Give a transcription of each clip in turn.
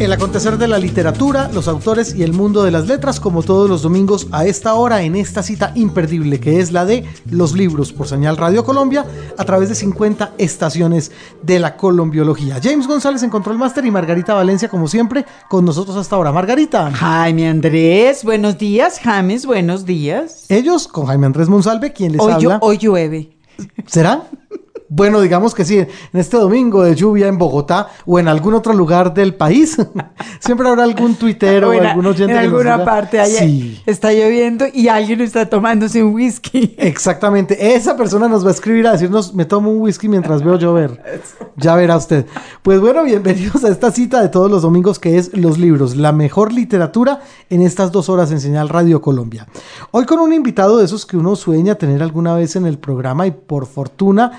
El acontecer de la literatura, los autores y el mundo de las letras, como todos los domingos a esta hora, en esta cita imperdible que es la de los libros por señal Radio Colombia, a través de 50 estaciones de la colombiología. James González en Control Master y Margarita Valencia, como siempre, con nosotros hasta ahora. Margarita. Jaime Andrés, buenos días. James, buenos días. Ellos con Jaime Andrés Monsalve, quien les hoy habla. hoy llueve. ¿Será? Bueno, digamos que sí, en este domingo de lluvia en Bogotá o en algún otro lugar del país, siempre habrá algún tuitero o algún oyente en que alguna diga, parte allá sí. está lloviendo y alguien está tomándose un whisky. Exactamente, esa persona nos va a escribir a decirnos, me tomo un whisky mientras veo llover. Ya verá usted. Pues bueno, bienvenidos a esta cita de todos los domingos que es Los Libros, la mejor literatura en estas dos horas en Señal Radio Colombia. Hoy con un invitado de esos que uno sueña tener alguna vez en el programa y por fortuna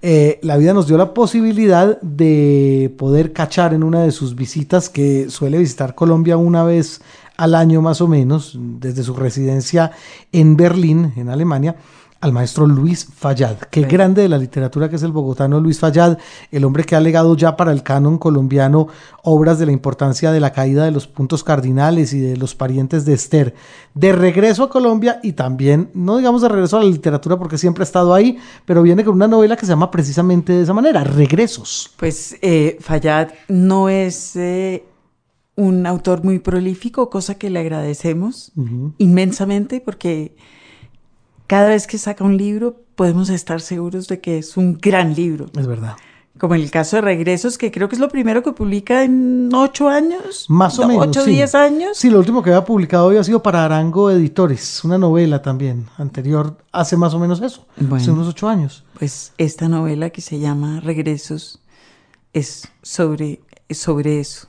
eh, la vida nos dio la posibilidad de poder cachar en una de sus visitas que suele visitar Colombia una vez al año más o menos, desde su residencia en Berlín, en Alemania, al maestro Luis Fallad. Qué grande de la literatura que es el bogotano Luis Fallad, el hombre que ha legado ya para el canon colombiano obras de la importancia de la caída de los puntos cardinales y de los parientes de Esther. De regreso a Colombia y también, no digamos de regreso a la literatura porque siempre ha estado ahí, pero viene con una novela que se llama precisamente de esa manera, Regresos. Pues eh, Fayad no es eh, un autor muy prolífico, cosa que le agradecemos inmensamente porque cada vez que saca un libro podemos estar seguros de que es un gran libro. Es verdad. Como en el caso de Regresos, que creo que es lo primero que publica en ocho años. Más o No, menos. Ocho, sí. diez años. Sí, lo último que había publicado había sido para Arango Editores, una novela también anterior, hace más o menos eso, hace Bueno. unos ocho años. Pues esta novela que se llama Regresos es sobre, es sobre eso.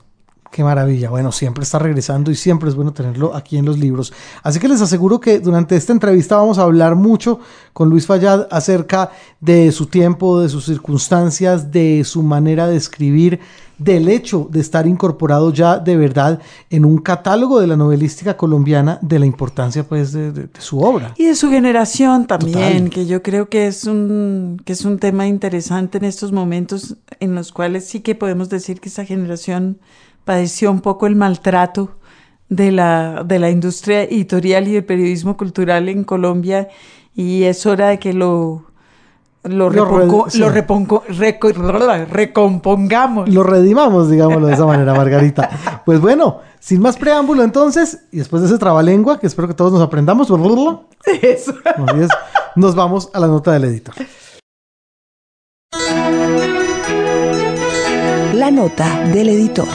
Qué maravilla. Bueno, siempre está regresando y siempre es bueno tenerlo aquí en los libros. Así que les aseguro que durante esta entrevista vamos a hablar mucho con Luis Fallad acerca de su tiempo, de sus circunstancias, de su manera de escribir, del hecho de estar incorporado ya de verdad en un catálogo de la novelística colombiana, de la importancia pues de, de- de su obra. Y de su generación también, Total. que yo creo que es un, que es un tema interesante en estos momentos en los cuales sí que podemos decir que esa generación padeció un poco el maltrato de la, de la industria editorial y del periodismo cultural en Colombia y es hora de que lo, lo, repongo- sí. lo repongo- reco- recompongamos. Lo redimamos, digámoslo de esa manera, Margarita. Pues bueno, sin más preámbulo entonces, y después de ese trabalengua, que espero que todos nos aprendamos, Eso. Nos vamos a la nota del editor. Nota del editor.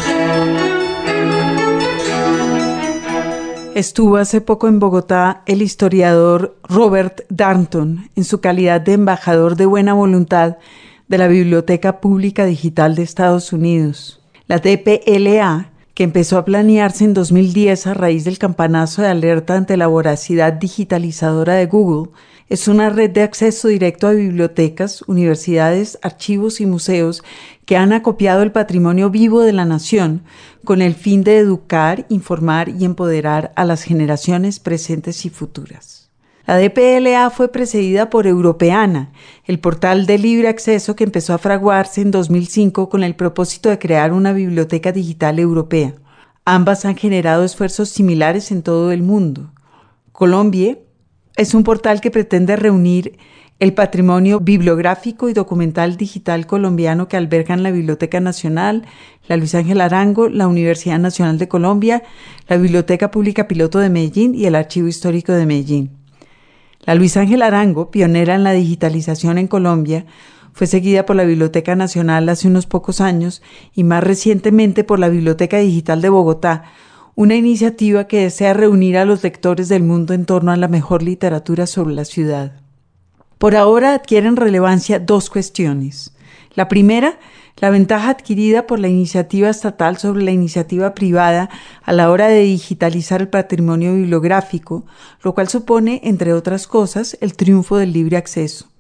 Estuvo hace poco en Bogotá el historiador Robert Darnton en su calidad de embajador de buena voluntad de la Biblioteca Pública Digital de Estados Unidos. La DPLA, que empezó a planearse en 2010 a raíz del campanazo de alerta ante la voracidad digitalizadora de Google, es una red de acceso directo a bibliotecas, universidades, archivos y museos que han acopiado el patrimonio vivo de la nación con el fin de educar, informar y empoderar a las generaciones presentes y futuras. La DPLA fue precedida por Europeana, el portal de libre acceso que empezó a fraguarse en 2005 con el propósito de crear una biblioteca digital europea. Ambas han generado esfuerzos similares en todo el mundo. Colombia es un portal que pretende reunir el patrimonio bibliográfico y documental digital colombiano que albergan la Biblioteca Nacional, la Luis Ángel Arango, la Universidad Nacional de Colombia, la Biblioteca Pública Piloto de Medellín y el Archivo Histórico de Medellín. La Luis Ángel Arango, pionera en la digitalización en Colombia, fue seguida por la Biblioteca Nacional hace unos pocos años y más recientemente por la Biblioteca Digital de Bogotá, una iniciativa que desea reunir a los lectores del mundo en torno a la mejor literatura sobre la ciudad. Por ahora adquieren relevancia dos cuestiones. La primera, la ventaja adquirida por la iniciativa estatal sobre la iniciativa privada a la hora de digitalizar el patrimonio bibliográfico, lo cual supone, entre otras cosas, el triunfo del libre acceso.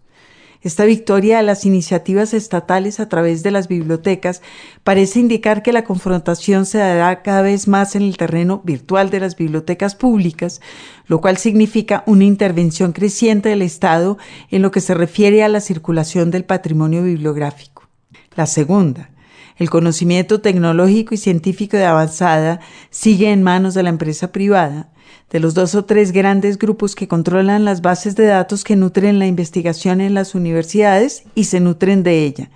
Esta victoria de las iniciativas estatales a través de las bibliotecas parece indicar que la confrontación se dará cada vez más en el terreno virtual de las bibliotecas públicas, lo cual significa una intervención creciente del Estado en lo que se refiere a la circulación del patrimonio bibliográfico. La segunda, el conocimiento tecnológico y científico de avanzada sigue en manos de la empresa privada, de los dos o tres grandes grupos que controlan las bases de datos que nutren la investigación en las universidades y se nutren de ella.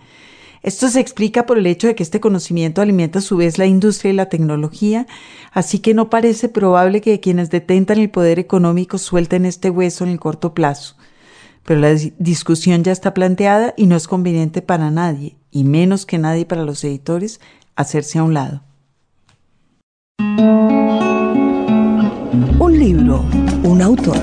Esto se explica por el hecho de que este conocimiento alimenta a su vez la industria y la tecnología, así que no parece probable que quienes detentan el poder económico suelten este hueso en el corto plazo. Pero la discusión ya está planteada y no es conveniente para nadie, y menos que nadie para los editores, hacerse a un lado. Un libro, un autor.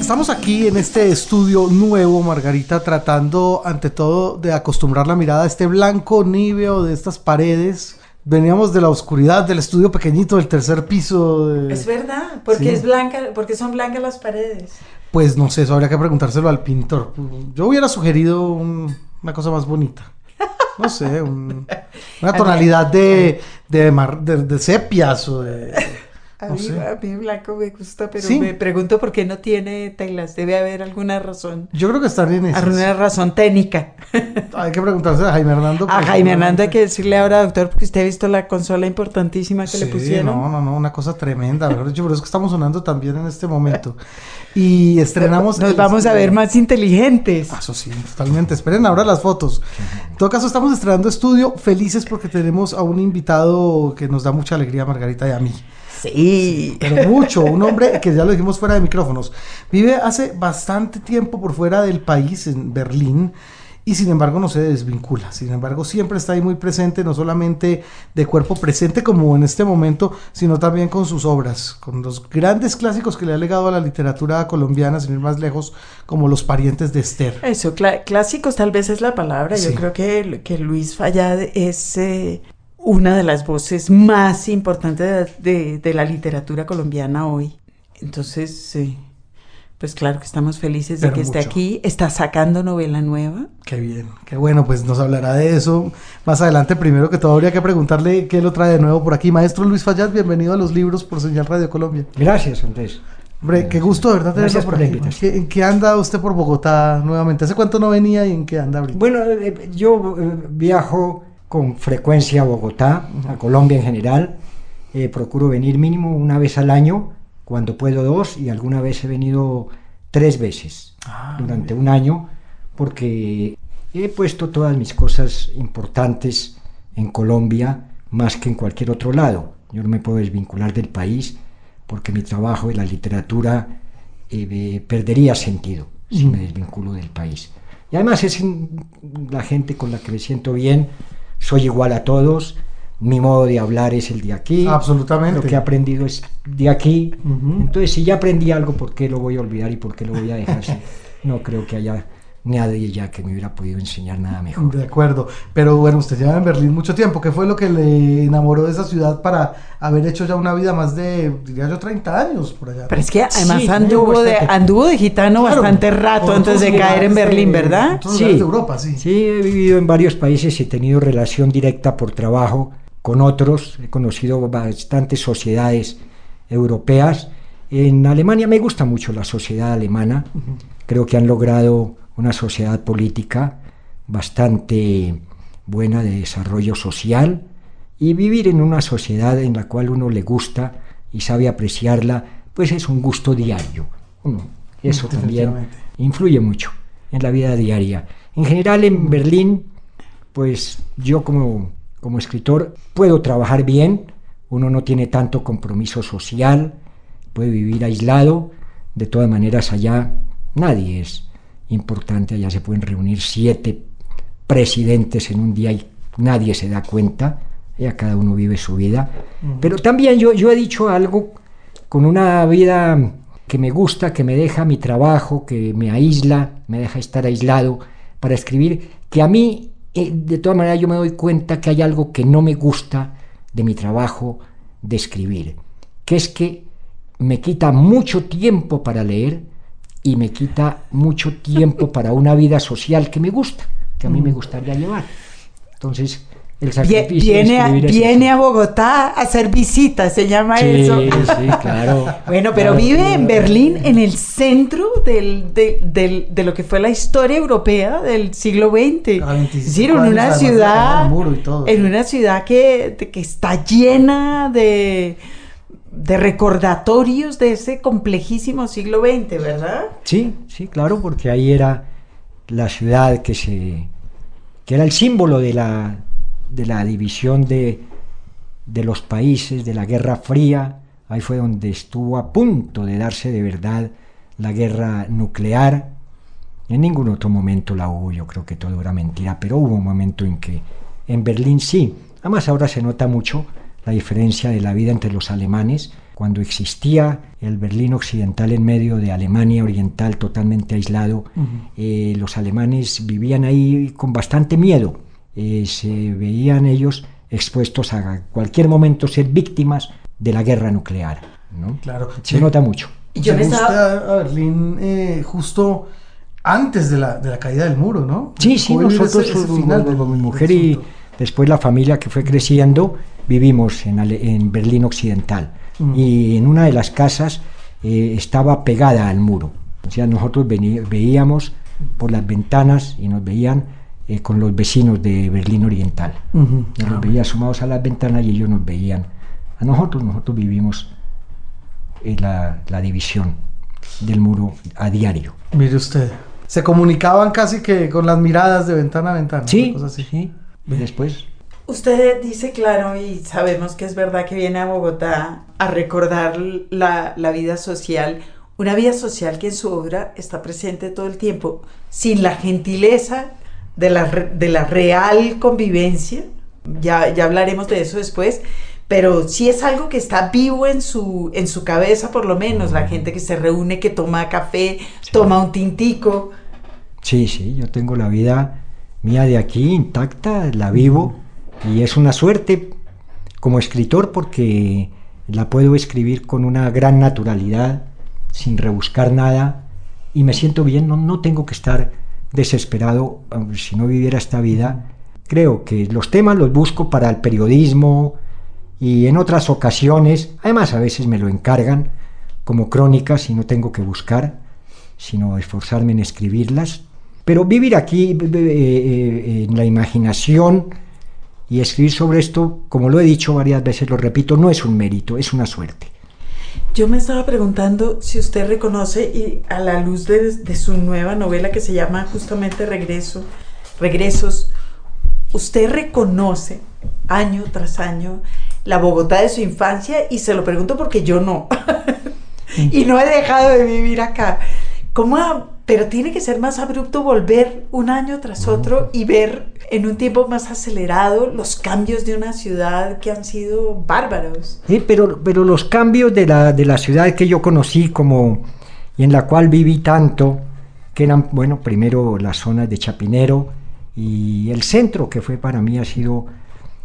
Estamos aquí en este estudio nuevo, Margarita, tratando ante todo de acostumbrar la mirada a este blanco níveo de estas paredes. Veníamos de la oscuridad del estudio pequeñito del tercer piso. Es verdad, porque es blanca, porque son blancas las paredes. Pues no sé, eso habría que preguntárselo al pintor. Yo hubiera sugerido una cosa más bonita. No sé, una tonalidad de, de, de, sepias o de... A, mí, blanco me gusta, pero me pregunto por qué no tiene telas. Debe haber alguna razón. Yo creo que está bien eso. Alguna razón técnica. Hay que preguntarse a Jaime Hernando. A Jaime Hernando hay que decirle ahora, doctor, porque usted ha visto la consola importantísima que le pusieron. No, no, no, una cosa tremenda. Por eso es que estamos sonando también en este momento. Y estrenamos. Nos vamos a ver más inteligentes. Ah, eso sí, totalmente. Esperen ahora las fotos. En todo caso, estamos estrenando estudio felices porque tenemos a un invitado que nos da mucha alegría, Margarita y a mí. Sí. Pero mucho. Un hombre que ya lo dijimos fuera de micrófonos. Vive hace bastante tiempo por fuera del país, en Berlín y sin embargo no se desvincula, sin embargo siempre está ahí muy presente, no solamente de cuerpo presente como en este momento, sino también con sus obras, con los grandes clásicos que le ha legado a la literatura colombiana, sin ir más lejos, como Los parientes de Esther. Eso, clásicos tal vez es la palabra, yo creo que, que Luis Fallad es... Eh, una de las voces más importantes de, de, la literatura colombiana hoy. Entonces, pues claro que estamos felices de que esté aquí. Está sacando novela nueva. Qué bien, qué bueno, pues nos hablará de eso más adelante. Primero que todo habría que preguntarle qué lo trae de nuevo por aquí. Maestro Luis Fallat, bienvenido a los libros por Señal Radio Colombia. Gracias, Andrés. Hombre, qué gusto de verdad tenerlo por aquí. ¿En qué anda usted por Bogotá nuevamente? ¿Hace cuánto no venía y en qué anda ahorita? Bueno, eh, yo eh, viajo con frecuencia a Bogotá, a Colombia en general. Eh, procuro venir mínimo una vez al año cuando puedo dos y alguna vez he venido tres veces ah, durante un año porque he puesto todas mis cosas importantes en Colombia más que en cualquier otro lado. Yo no me puedo desvincular del país porque mi trabajo en la literatura eh, perdería sentido si me desvinculo del país. Y además es la gente con la que me siento bien, soy igual a todos, mi modo de hablar es el de aquí. Absolutamente. Lo que he aprendido es de aquí. Entonces, si ya aprendí algo, ¿por qué lo voy a olvidar y por qué lo voy a dejar? no creo que haya nadie ya que me hubiera podido enseñar nada mejor. De acuerdo. Pero bueno, usted lleva en Berlín mucho tiempo. ¿Qué fue lo que le enamoró de esa ciudad para haber hecho ya una vida más de, diría yo, 30 años por allá? Pero es que además anduvo, de, anduvo de gitano bastante rato antes de caer en Berlín, ¿verdad? sí. De Europa, sí. Sí, he vivido en varios países y he tenido relación directa por trabajo con otros, he conocido bastantes sociedades europeas. En Alemania me gusta mucho la sociedad alemana, creo que han logrado una sociedad política bastante buena de desarrollo social y vivir en una sociedad en la cual uno le gusta y sabe apreciarla, pues es un gusto diario. Eso también influye mucho en la vida diaria. En general en Berlín, pues yo como como escritor puedo trabajar bien, uno no tiene tanto compromiso social, puede vivir aislado, de todas maneras allá nadie es importante, allá se pueden reunir siete presidentes en un día y nadie se da cuenta, ya cada uno vive su vida. Pero también yo, yo he dicho algo con una vida que me gusta, que me deja mi trabajo, que me aísla, me deja estar aislado para escribir, que a mí eh, de todas maneras yo me doy cuenta que hay algo que no me gusta de mi trabajo de escribir, que es que me quita mucho tiempo para leer, y me quita mucho tiempo para una vida social que me gusta, que a mí me gustaría llevar. Entonces, el sacrificio viene, a, viene eso. a Bogotá a hacer visitas, se llama Sí, eso. sí, claro. Bueno, pero Claro. vive en Berlín, en el centro del- de, del- de lo que fue la historia europea del siglo XX. A 25 es decir, en una ciudad, y todo, en sí. una ciudad que, que está llena de, de recordatorios de ese complejísimo siglo XX, ¿verdad? Sí, sí, claro, porque ahí era la ciudad que se que era el símbolo de la de la división de, de los países, de la Guerra Fría. Ahí fue donde estuvo a punto de darse de verdad la guerra nuclear. En ningún otro momento la hubo, yo creo que todo era mentira, pero hubo un momento en que en Berlín sí. Además ahora se nota mucho la diferencia de la vida entre los alemanes, cuando existía el Berlín occidental en medio de Alemania oriental totalmente aislado, eh, los alemanes vivían ahí con bastante miedo, Eh, se veían ellos expuestos a cualquier momento ser víctimas de la guerra nuclear. ¿no? Claro. Se nota mucho. Y yo me estaba- a Berlín eh, justo antes de la, de la caída del muro, ¿no? Sí, sí, nosotros, ese- ese final del- mi mujer y después la familia que fue creciendo, vivimos en, en Berlín Occidental. Mm. Y en una de las casas eh, estaba pegada al muro. O sea, nosotros veíamos por las ventanas y nos veían eh, con los vecinos de Berlín Oriental. Nos los veía asomados a las ventanas y ellos nos veían. A nosotros, nosotros vivimos eh, la, la división del muro a diario. Mire usted. Se comunicaban casi que con las miradas de ventana a ventana. Sí, una cosa así. sí. Y después Usted dice claro y sabemos que es verdad que viene a Bogotá a recordar la, la vida social, una vida social que en su obra está presente todo el tiempo, sin la gentileza de la, de la real convivencia, ya, ya hablaremos de eso después, pero sí es algo que está vivo en su, en su cabeza por lo menos, la gente que se reúne, que toma café, toma un tintico. Sí, sí, yo tengo la vida mía de aquí intacta, la vivo y es una suerte como escritor porque la puedo escribir con una gran naturalidad, sin rebuscar nada y me siento bien, no, no tengo que estar desesperado si no viviera esta vida. Creo que los temas los busco para el periodismo y en otras ocasiones, además a veces me lo encargan como crónicas y no tengo que buscar sino esforzarme en escribirlas. Pero vivir aquí eh, eh, en la imaginación y escribir sobre esto, como lo he dicho varias veces, lo repito, no es un mérito, es una suerte. Yo me estaba preguntando si usted reconoce, y a la luz de, de su nueva novela que se llama justamente Regreso, Regresos, usted reconoce año tras año la Bogotá de su infancia y se lo pregunto porque yo no. y no he dejado de vivir acá. ¿Cómo ha- pero tiene que ser más abrupto volver un año tras otro y ver en un tiempo más acelerado los cambios de una ciudad que han sido bárbaros. Sí, pero, pero los cambios de la, de la ciudad que yo conocí como, y en la cual viví tanto, que eran, bueno, primero las zonas de Chapinero y el centro, que fue para mí ha sido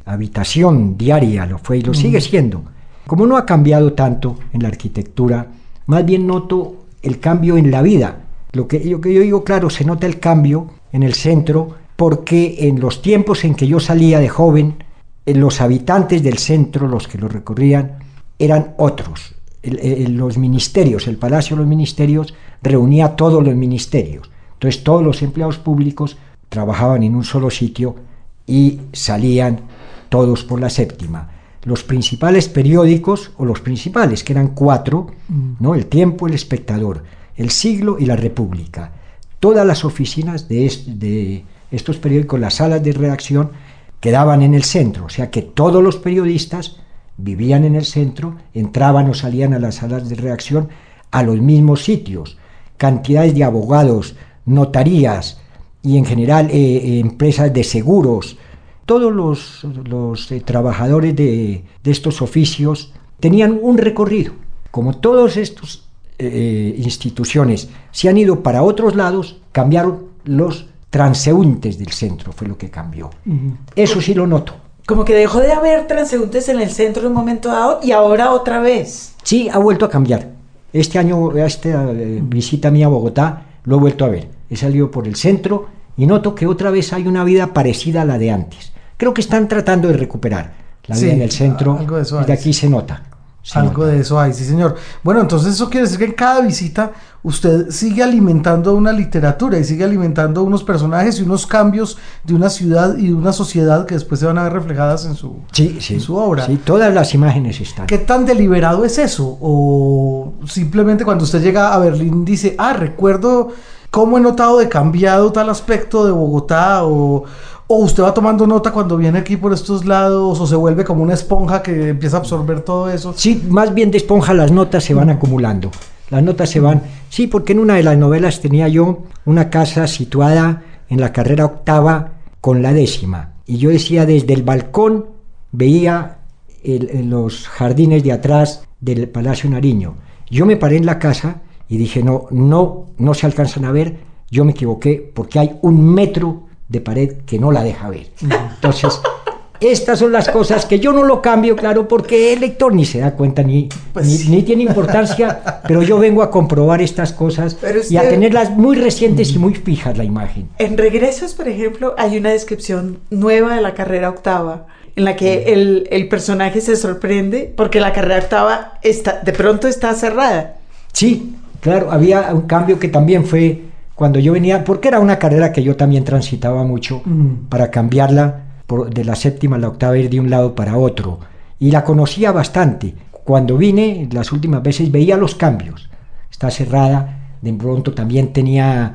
habitación diaria, lo fue y lo sigue siendo. Como no ha cambiado tanto en la arquitectura, más bien noto el cambio en la vida. Lo que yo, que yo digo, claro, se nota el cambio en el centro porque en los tiempos en que yo salía de joven, eh, los habitantes del centro, los que lo recorrían, eran otros. El- el- los ministerios, el Palacio de los Ministerios reunía a todos los ministerios. Entonces todos los empleados públicos trabajaban en un solo sitio y salían todos por la séptima. Los principales periódicos, o los principales, que eran cuatro, ¿no? El Tiempo, El Espectador, El Siglo y La República. Todas las oficinas de, est- de estos periódicos, las salas de redacción, quedaban en el centro, o sea que todos los periodistas vivían en el centro, entraban o salían a las salas de redacción a los mismos sitios. Cantidades de abogados, notarías y en general eh, eh, empresas de seguros, todos los, eh, trabajadores de, estos oficios tenían un recorrido. Como todas estas instituciones se han ido para otros lados, cambiaron los transeúntes del centro, fue lo que cambió. Eso sí lo noto. Como que dejó de haber transeúntes en el centro en un momento dado y ahora otra vez. Sí, ha vuelto a cambiar. Este año, esta eh, visita mía a Bogotá, lo he vuelto a ver. He salido por el centro y noto que otra vez hay una vida parecida a la de antes. Creo que están tratando de recuperar la vida Sí, en el centro. algo de eso y de aquí se nota. Algo de eso hay, sí señor. Bueno, entonces eso quiere decir que en cada visita usted sigue alimentando una literatura y sigue alimentando unos personajes y unos cambios de una ciudad y de una sociedad que después se van a ver reflejadas en su, Sí, sí. en su obra. Sí, todas las imágenes están. ¿Qué tan deliberado es eso? O simplemente cuando usted llega a Berlín dice, ah, recuerdo cómo he notado de cambiado tal aspecto de Bogotá o... O usted va tomando nota cuando viene aquí por estos lados, o se vuelve como una esponja que empieza a absorber todo eso. Sí, más bien de esponja las notas se van acumulando. Las notas se van. Sí, porque en una de las novelas tenía yo una casa situada en la carrera octava con la décima. Y yo decía desde el balcón veía el- el- los jardines de atrás del Palacio Nariño. Yo me paré en la casa y dije, no, no, no se alcanzan a ver. Yo me equivoqué porque hay un metro de pared que no la deja ver. Entonces, estas son las cosas que yo no lo cambio, claro, porque el lector ni se da cuenta ni, Pues ni, sí. ni tiene importancia, pero yo vengo a comprobar estas cosas y a tenerlas muy recientes y muy fijas la imagen. En Regresos, por ejemplo, hay una descripción nueva de la carrera octava, en la que el, el personaje se sorprende porque la carrera octava está, de pronto está cerrada. Sí, claro, había un cambio que también fue cuando yo venía, porque era una carrera que yo también transitaba mucho Mm. para cambiarla por- de la séptima a la octava, ir de un lado para otro. Y la conocía bastante. Cuando vine, las últimas veces veía los cambios. Está cerrada, de pronto también tenía,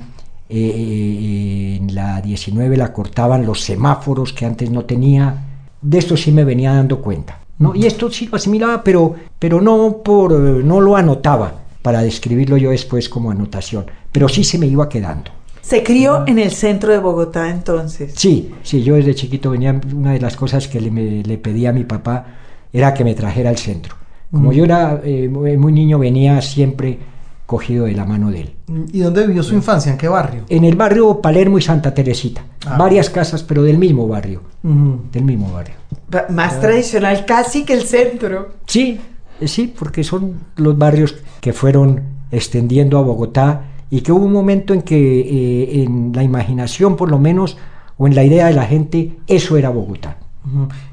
eh, en la 19 la cortaban los semáforos que antes no tenía. De esto sí me venía dando cuenta. ¿no? Y esto sí lo asimilaba, pero, pero no, por, eh, no lo anotaba para describirlo yo después como anotación. Pero sí se me iba quedando. Se crió en el centro de Bogotá entonces. Sí, sí, yo desde chiquito venía, una de las cosas que le, me- le pedía a mi papá era que me trajera al centro. Como Mm. yo era eh, muy, muy niño, venía siempre cogido de la mano de él. ¿Y dónde vivió su infancia? ¿En qué barrio? En el barrio Palermo y Santa Teresita, Ah. varias casas, pero del mismo barrio, del mismo barrio. Ba- Más tradicional casi que el centro. Sí, eh, sí, porque son los barrios que fueron extendiendo a Bogotá y que hubo un momento en que eh, en la imaginación, por lo menos, o en la idea de la gente, eso era Bogotá.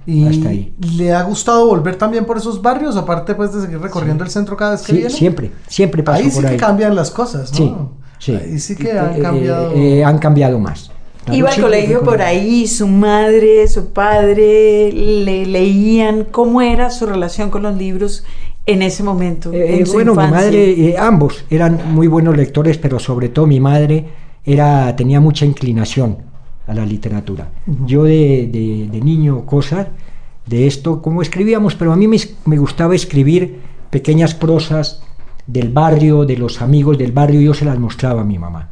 ¿Y Hasta ahí. le ha gustado volver también por esos barrios, aparte pues de seguir recorriendo el centro cada vez que Sí, viene? siempre, siempre paso Ahí sí que cambian las cosas, ¿no? Sí, sí. Ahí sí que Eh, han eh, cambiado. eh, han cambiado más. Iba al colegio por ahí, su madre, su padre, le leían. ¿Cómo era su relación con los libros en ese momento? Eh, en su bueno, mi infancia? madre, eh, ambos eran muy buenos lectores, pero sobre todo mi madre era, tenía mucha inclinación a la literatura. Yo de, de- de niño, cosas de esto, como escribíamos, pero a mí me, me gustaba escribir pequeñas prosas del barrio, de los amigos del barrio, yo se las mostraba a mi mamá,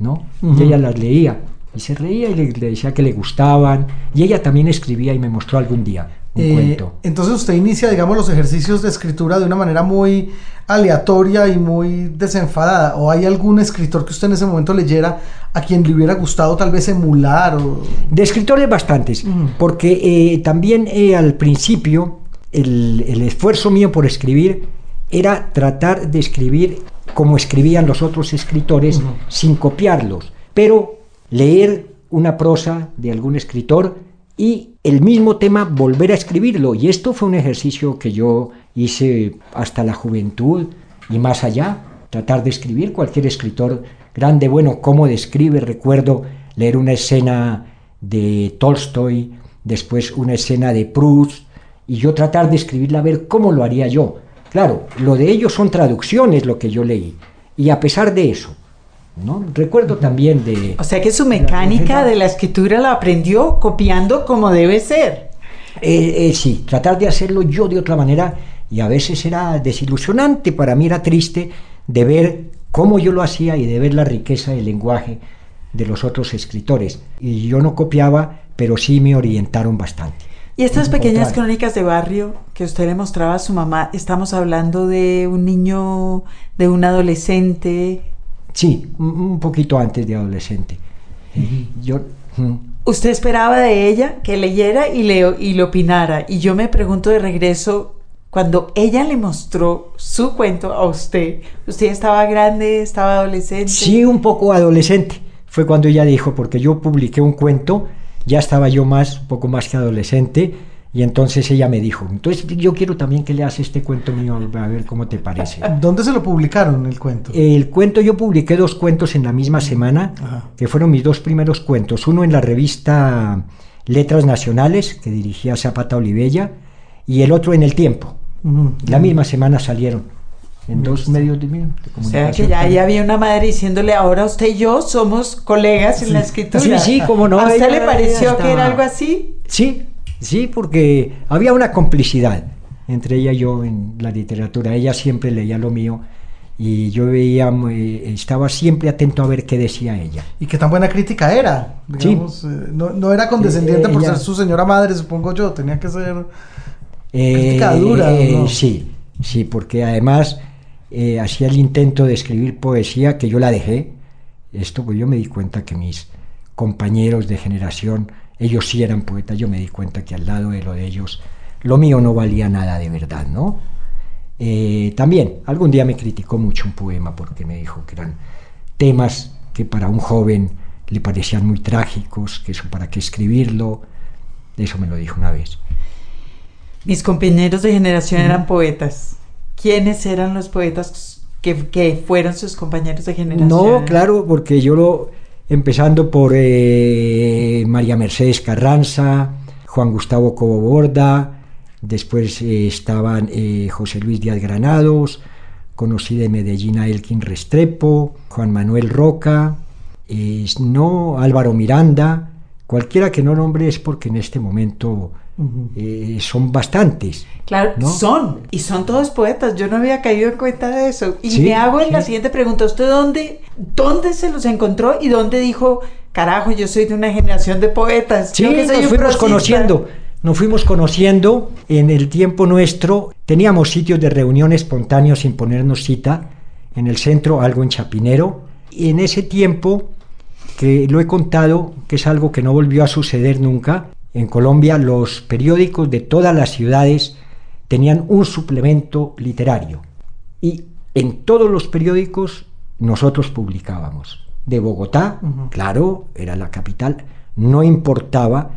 ¿no? Ujú. Y ella las leía. Y se reía y le, le decía que le gustaban. Y ella también escribía y me mostró algún día un Eh, cuento. Entonces usted inicia, digamos, los ejercicios de escritura de una manera muy aleatoria y muy desenfadada. ¿O hay algún escritor que usted en ese momento leyera a quien le hubiera gustado tal vez emular? O... De escritores bastantes, Mm. porque eh, también eh, al principio el, el esfuerzo mío por escribir era tratar de escribir como escribían los otros escritores sin copiarlos, pero leer una prosa de algún escritor y el mismo tema volver a escribirlo. Y esto fue un ejercicio que yo hice hasta la juventud y más allá, tratar de escribir cualquier escritor grande, bueno, cómo describe, recuerdo leer una escena de Tolstoy, después una escena de Proust, y yo tratar de escribirla a ver cómo lo haría yo. Claro, lo de ellos son traducciones, lo que yo leí, y a pesar de eso, ¿no? Recuerdo también de... O sea que su mecánica de la escritura la aprendió copiando como debe ser. Eh, eh, sí, tratar de hacerlo yo de otra manera y a veces era desilusionante, para mí era triste de ver cómo yo lo hacía y de ver la riqueza del lenguaje de los otros escritores. Y yo no copiaba, pero sí me orientaron bastante. Y estas pequeñas crónicas de barrio que usted le mostraba a su mamá, estamos hablando de un niño, de un adolescente. Sí, un, poquito antes de adolescente. Yo... Usted esperaba de ella que leyera y le, y le opinara. Y yo me pregunto de regreso, cuando ella le mostró su cuento a usted, usted estaba grande, estaba adolescente. Sí, un poco adolescente. Fue cuando ella dijo, porque yo publiqué un cuento, ya estaba yo más, un poco más que adolescente, y entonces ella me dijo, entonces yo quiero también que leas este cuento mío, a ver cómo te parece. ¿Dónde se lo publicaron el cuento? El cuento, yo publiqué dos cuentos en la misma semana, Ajá. que fueron mis dos primeros cuentos. Uno en la revista Letras Nacionales, que dirigía Zapata Olivella, y el otro en El Tiempo. La misma semana salieron en dos medios de, de O sea comunicación. que ya, ya había una madre diciéndole, ahora usted y yo somos colegas en la escritura. Sí, sí, cómo no, ¿A usted ella- le pareció que era algo así? Sí, sí, porque había una complicidad entre ella y yo en la literatura. Ella siempre leía lo mío y yo veía, estaba siempre atento a ver qué decía ella. Y qué tan buena crítica era. Sí. Digamos, eh, no, no era condescendiente Eh, por ella- ser su señora madre, supongo yo. Tenía que ser. Eh, Crítica dura, eh, ¿no? Sí, sí, porque además eh, hacía el intento de escribir poesía que yo la dejé. Esto, pues yo me di cuenta que mis compañeros de generación, ellos sí eran poetas, yo me di cuenta que al lado de lo de ellos, lo mío no valía nada de verdad, ¿no? Eh, también, algún día me criticó mucho un poema porque me dijo que eran temas que para un joven le parecían muy trágicos, que eso para qué escribirlo, eso me lo dijo una vez. Mis compañeros de generación eran poetas. ¿Quiénes eran los poetas que, que fueron sus compañeros de generación? No, claro, porque yo lo, empezando por eh, María Mercedes Carranza, Juan Gustavo Cobo Borda, después eh, estaban eh, José Luis Díaz Granados, conocí de Medellín a Elkin Restrepo, Juan Manuel Roca, no Álvaro Miranda, cualquiera que no nombre es porque en este momento eh, son bastantes. Claro, ¿no? son, y son todos poetas. Yo no había caído en cuenta de eso. Y Sí, me hago en la siguiente pregunta: ¿Usted dónde, dónde se los encontró y dónde dijo, carajo, yo soy de una generación de poetas? Sí, yo que soy nos fuimos prosista"? conociendo, nos fuimos conociendo en el tiempo nuestro. Teníamos sitios de reunión espontáneos sin ponernos cita, en el centro, algo en Chapinero. Y en ese tiempo, que lo he contado, que es algo que no volvió a suceder nunca, en Colombia los periódicos de todas las ciudades tenían un suplemento literario. Y en todos los periódicos nosotros publicábamos. De Bogotá, claro, era la capital, no importaba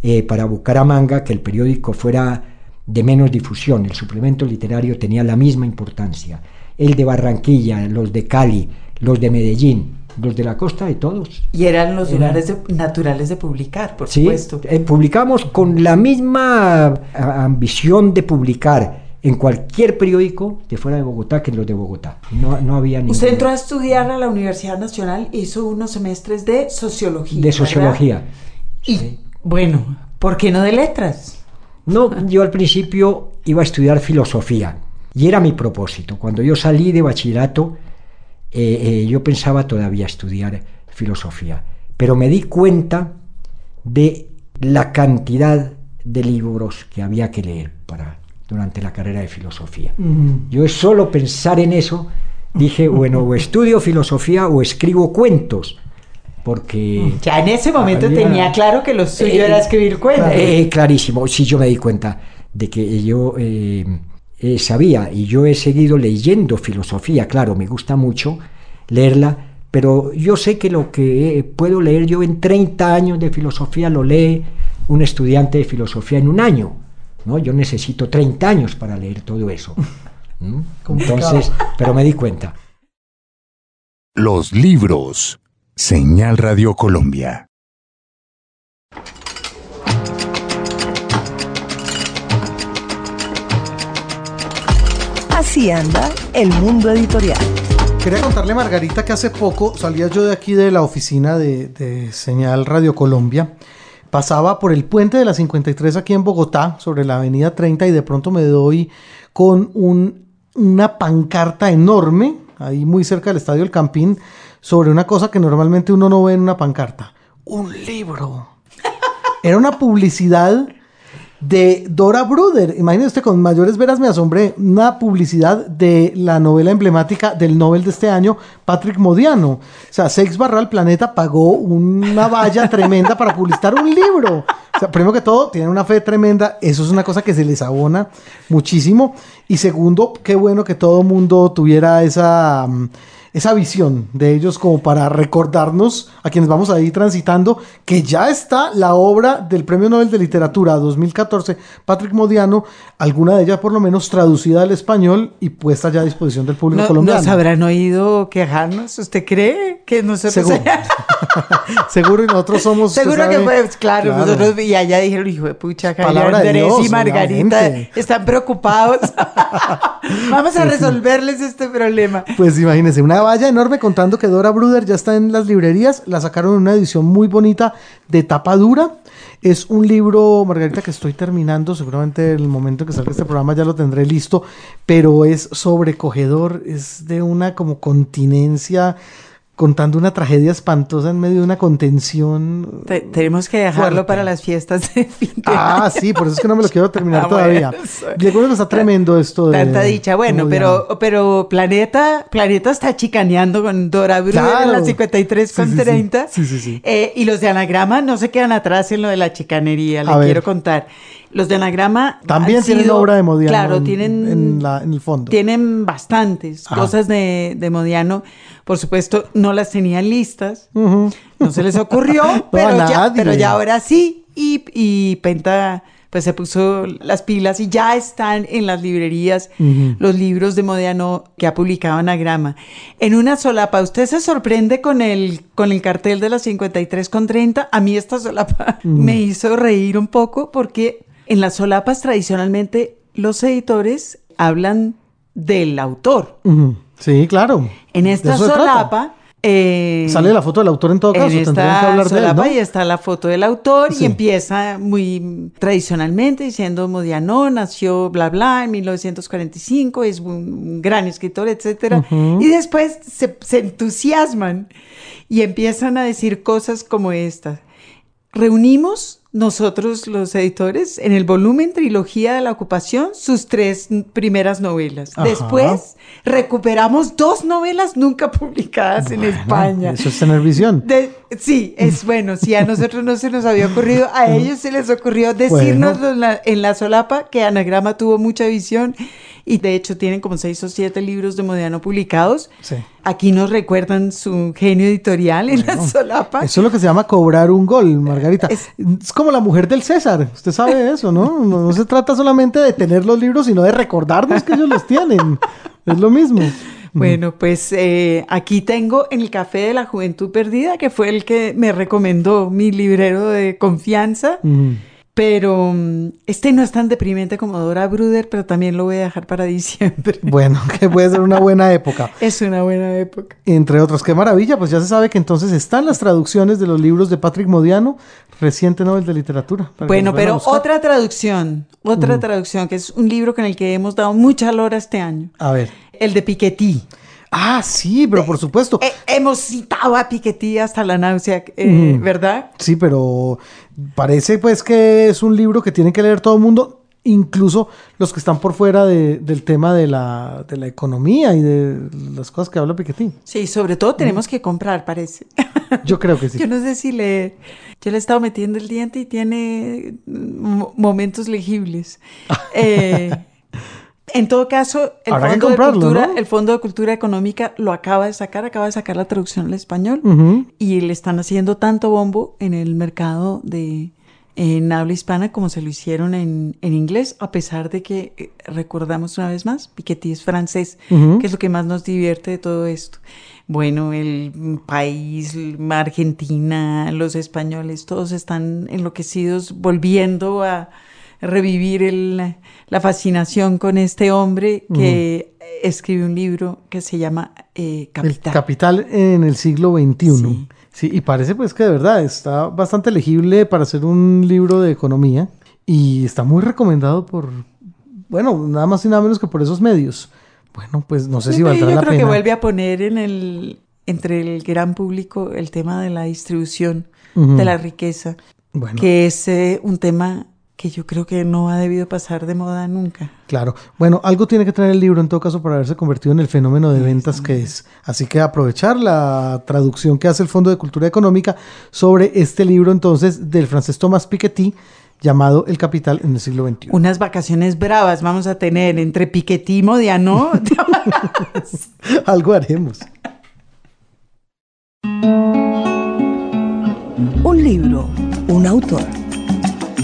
eh, para Bucaramanga que el periódico fuera de menos difusión, el suplemento literario tenía la misma importancia. El de Barranquilla, los de Cali, los de Medellín, los de la costa de todos. Y eran los Era- lugares de- naturales de publicar, por Sí, supuesto. eh, publicamos con la misma ambición de publicar en cualquier periódico de fuera de Bogotá que en los de Bogotá. No, no había ningún... Usted entró a estudiar a la Universidad Nacional, hizo unos semestres de sociología. de ¿verdad? sociología. Y Sí. bueno, ¿por qué no de letras? No, yo al principio iba a estudiar filosofía y era mi propósito. Cuando yo salí de bachillerato, eh, eh, yo pensaba todavía estudiar filosofía, pero me di cuenta de la cantidad de libros que había que leer para, durante la carrera de filosofía. Yo solo pensar en eso, dije, bueno, o estudio filosofía o escribo cuentos, porque... Ya en ese momento Había- tenía claro que lo suyo Eh, era escribir cuentos. Eh, clarísimo, sí, yo me di cuenta de que yo eh, eh, sabía y yo he seguido leyendo filosofía, claro, me gusta mucho leerla, pero yo sé que lo que puedo leer yo en 30 años de filosofía lo lee un estudiante de filosofía en un año, ¿no? Yo necesito 30 años para leer todo eso. Entonces, pero me di cuenta. Los libros. Señal Radio Colombia. Así anda el mundo editorial. Quería contarle, Margarita, que hace poco salía yo de aquí de la oficina de, de Señal Radio Colombia. Pasaba por el puente de la 53 aquí en Bogotá, sobre la avenida 30, y de pronto me doy con un- una pancarta enorme, ahí muy cerca del Estadio El Campín, sobre una cosa que normalmente uno no ve en una pancarta. Un libro. Era una publicidad de Dora Bruder. Imagínese con mayores veras me asombré, una publicidad de la novela emblemática del Nobel de este año, Patrick Modiano. O sea, Sex Barral Planeta pagó una valla tremenda para publicitar un libro. O sea, primero que todo, tienen una fe tremenda, eso es una cosa que se les abona muchísimo. Y segundo, qué bueno que todo mundo tuviera esa... mm, esa visión de ellos como para recordarnos a quienes vamos ahí transitando que ya está la obra del Premio Nobel de Literatura 2014, Patrick Modiano, alguna de ellas por lo menos traducida al español y puesta ya a disposición del público No, colombiano. ¿Nos habrán oído quejarnos? ¿Usted cree que nosotros... Seguro. Seguro y nosotros somos... Seguro que pues, claro, nosotros y allá dijeron, hijo de pucha, Palabra de Andrés Dios, y Margarita están preocupados. Vamos a resolverles este problema. Pues imagínense, una valla enorme contando que Dora Bruder ya está en las librerías. La sacaron en una edición muy bonita de tapa dura. Es un libro, Margarita, que estoy terminando. Seguramente el momento en que salga este programa ya lo tendré listo. Pero es sobrecogedor. Es de una como continencia contando una tragedia espantosa en medio de una contención. Te- tenemos que dejarlo Fuerte. para las fiestas de fin de Ah, año. sí, por eso es que no me lo quiero terminar Ah, todavía. bueno. Yo creo que está tremendo esto de. Tanta dicha. Bueno, pero, ya- pero Planeta, Planeta está chicaneando con Dora Bruder en Claro. la 53 con Sí, sí, sí. 30. Sí, sí, sí. Eh, y los de Anagrama no se quedan atrás en lo de la chicanería, le quiero contar. Los de Anagrama También han tienen sido- obra de Modiano Claro, en- tienen en la- en el fondo. Tienen bastantes Ajá. cosas de, de Modiano. Por supuesto, no las tenían listas. No se les ocurrió, No, pero, ya, pero ya ahora sí. Y, y Penta pues se puso las pilas y ya están en las librerías los libros de Modiano que ha publicado Anagrama. En una solapa, usted se sorprende con el, con el cartel de las 53 con 30. A mí esta solapa me hizo reír un poco porque en las solapas tradicionalmente los editores hablan del autor. Sí, claro. En esta solapa... eh, Sale la foto del autor en todo caso, en tendrían que esta hablar de él, ¿no? y está la foto del autor Sí. y empieza muy tradicionalmente diciendo Modiano nació bla bla en 1945, es un, gran escritor, etcétera. Y después se, se entusiasman y empiezan a decir cosas como estas. Reunimos nosotros los editores en el volumen Trilogía de la Ocupación sus tres primeras novelas. Ajá. Después recuperamos dos novelas nunca publicadas en España. Eso es tener visión. De- sí, es bueno. Si a nosotros no se nos había ocurrido, a ellos se les ocurrió decirnos Bueno. en, la, en la solapa que Anagrama tuvo mucha visión y de hecho tienen como seis o siete libros de Modiano publicados. Sí. Aquí nos recuerdan su genio editorial en la solapa. Eso es lo que se llama cobrar un gol, Margarita. Es, Es- como la mujer del César. Usted sabe eso, ¿no? ¿no? no se trata solamente de tener los libros, sino de recordarnos que ellos los tienen. Es lo mismo. Bueno, pues eh, aquí tengo en el Café de la Juventud Perdida, que fue el que me recomendó mi librero de confianza. Ujú. Pero mm, este no es tan deprimente como Dora Bruder, pero también lo voy a dejar para diciembre. Bueno, que puede ser una buena época. Es una buena época. Entre otros, qué maravilla, pues ya se sabe que entonces están las traducciones de los libros de Patrick Modiano, reciente Nobel de Literatura. Bueno, pero otra traducción, otra traducción, que es un libro con el que hemos dado mucha lora este año. A ver. El de Piketty. Ah, sí, pero por supuesto. Eh, hemos citado a Piketty hasta la náusea, eh, Ujú. ¿verdad? Sí, pero parece pues que es un libro que tiene que leer todo el mundo, incluso los que están por fuera de- del tema de la, de la economía y de las cosas que habla Piketty. Sí, sobre todo tenemos que comprar, parece. Yo creo que sí. Yo no sé si le... Yo le he estado metiendo el diente y tiene mm, momentos legibles. Eh, en todo caso, el Fondo, de Cultura, ¿no? el Fondo de Cultura Económica lo acaba de sacar, acaba de sacar la traducción al español y le están haciendo tanto bombo en el mercado de en habla hispana como se lo hicieron en, en inglés, a pesar de que, eh, recordamos una vez más, Piketty es francés, que es lo que más nos divierte de todo esto. Bueno, el país, Argentina, los españoles, todos están enloquecidos, volviendo a revivir el- la fascinación con este hombre que escribe un libro que se llama eh, El Capital. capital en el siglo XXI. Sí. Sí. y parece pues que de verdad está bastante legible para hacer un libro de economía y está muy recomendado por, bueno, nada más y nada menos que por esos medios. Bueno, pues no sé si Yo valdrá creo la que pena. vuelve a poner en el entre el gran público el tema de la distribución de la riqueza, Bueno, que es eh, un tema que yo creo que no ha debido pasar de moda nunca. Claro. Bueno, algo tiene que tener el libro en todo caso para haberse convertido en el fenómeno de ventas que es. Así que aprovechar la traducción que hace el Fondo de Cultura Económica sobre este libro entonces del francés Thomas Piketty llamado El Capital en el siglo XXI. Unas vacaciones bravas vamos a tener entre Piketty y Modiano. algo haremos. Un libro, un autor.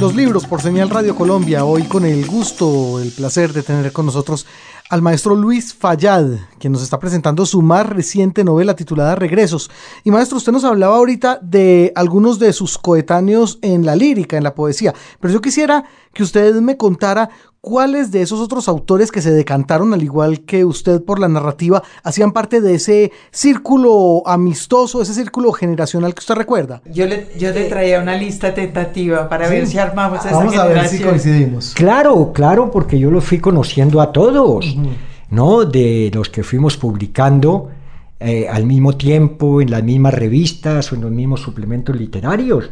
Los libros por Señal Radio Colombia, hoy con el gusto, el placer de tener con nosotros al maestro Luis Fallad, quien nos está presentando su más reciente novela titulada Regresos. Y maestro, usted nos hablaba ahorita de algunos de sus coetáneos en la lírica, en la poesía, pero yo quisiera que usted me contara cuáles de esos otros autores que se decantaron, al igual que usted por la narrativa, hacían parte de ese círculo amistoso, ese círculo generacional que usted recuerda. Yo le, yo le traía una lista tentativa para ver si armamos esa Vamos a ver si coincidimos. Claro, claro, porque yo los fui conociendo a todos, ¿no? De los que fuimos publicando. Eh, al mismo tiempo en las mismas revistas o en los mismos suplementos literarios.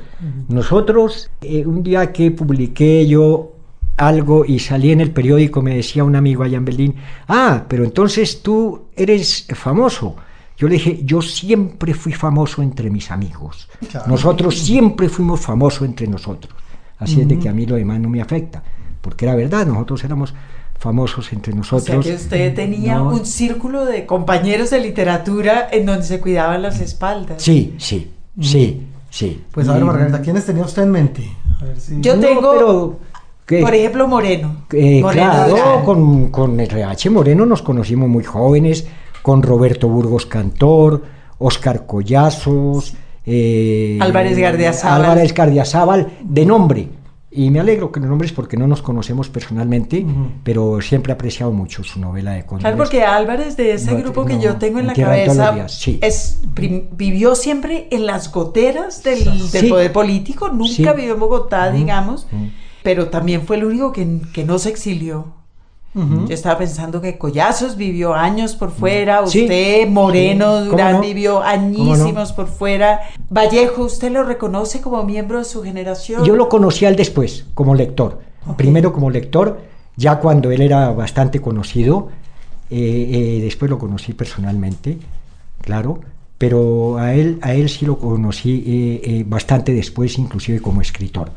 Nosotros, eh, un día que publiqué yo algo y salí en el periódico, me decía un amigo allá en Berlín, ah, pero entonces tú eres famoso. Yo le dije, yo siempre fui famoso entre mis amigos. Claro. Nosotros siempre fuimos famosos entre nosotros. Así es de que a mí lo demás no me afecta. Porque era verdad, nosotros éramos famosos entre O nosotros. sea que usted tenía No. un círculo de compañeros de literatura en donde se cuidaban las espaldas. Sí, sí, sí, sí. Pues a ver, Margarita, ¿quiénes tenía usted en mente? A ver si... Yo No, tengo, pero, por ejemplo, Moreno. Eh, Moreno claro, con, con RH Moreno nos conocimos muy jóvenes, con Roberto Burgos Cantor, Oscar Collazos, eh, Álvarez Gardiazabal. Álvarez Gardiazabal, de nombre. Y me alegro que los nombres porque no nos conocemos personalmente, pero siempre he apreciado mucho su novela de Cóndores. Claro, porque Álvarez de ese No, grupo que yo tengo en la cabeza días, sí. es vivió siempre en las goteras del, del Sí. poder político, nunca Sí. vivió en Bogotá, digamos. Pero también fue el único que, que no se exilió. Yo estaba pensando que Collazos vivió años por fuera, Mm. Sí. usted, Moreno, Sí. ¿Cómo Durán no? vivió añísimos por fuera. Vallejo, ¿usted lo reconoce como miembro de su generación? Yo lo conocí al después, como lector. Primero como lector, ya cuando él era bastante conocido, eh, eh, después lo conocí personalmente, claro, pero a él, a él sí lo conocí eh, eh, bastante después, inclusive como escritor.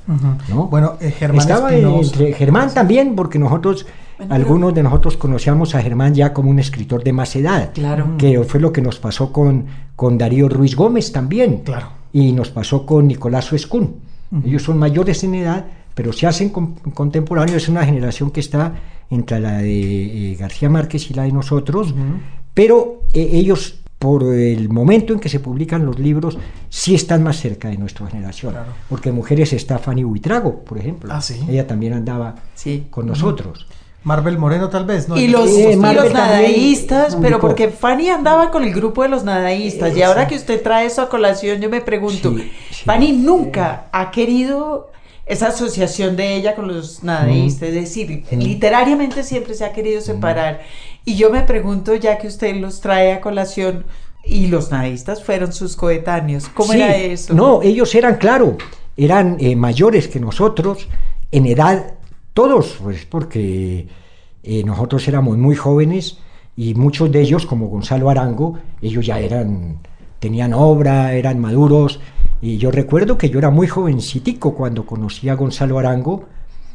Bueno, eh, Germán Estaba Espinosa. entre Germán también, porque nosotros, Bueno, algunos de nosotros conocíamos a Germán ya como un escritor de más edad. Claro. Que fue lo que nos pasó con, con Darío Ruiz Gómez también. Claro. Y nos pasó con Nicolás Escún. Ellos son mayores en edad, pero se hacen con- contemporáneos. Es una generación que está entre la de eh, García Márquez y la de nosotros. Pero eh, ellos, por el momento en que se publican los libros, sí están más cerca de nuestra generación. Claro. Porque mujeres está Fanny Buitrago, por ejemplo. Ah, sí. Ella también andaba Sí. con nosotros. Marvel Moreno tal vez, ¿no? Y los, y los también nadaístas, pero porque Fanny andaba con el grupo de los nadaístas. y ahora que usted trae eso a colación, yo me pregunto, Sí, sí. Fanny nunca ha querido esa asociación de ella con los nadaístas. Es decir, literariamente siempre se ha querido separar. Y yo me pregunto, ya que usted los trae a colación, y los nadaístas fueron sus coetáneos, ¿cómo Sí, era eso? No, ellos eran, claro, eran eh, mayores que nosotros en edad, todos, pues porque eh, nosotros éramos muy jóvenes y muchos de ellos, como Gonzalo Arango, ellos ya eran, tenían obra, eran maduros. Y yo recuerdo que yo era muy jovencitico cuando conocí a Gonzalo Arango,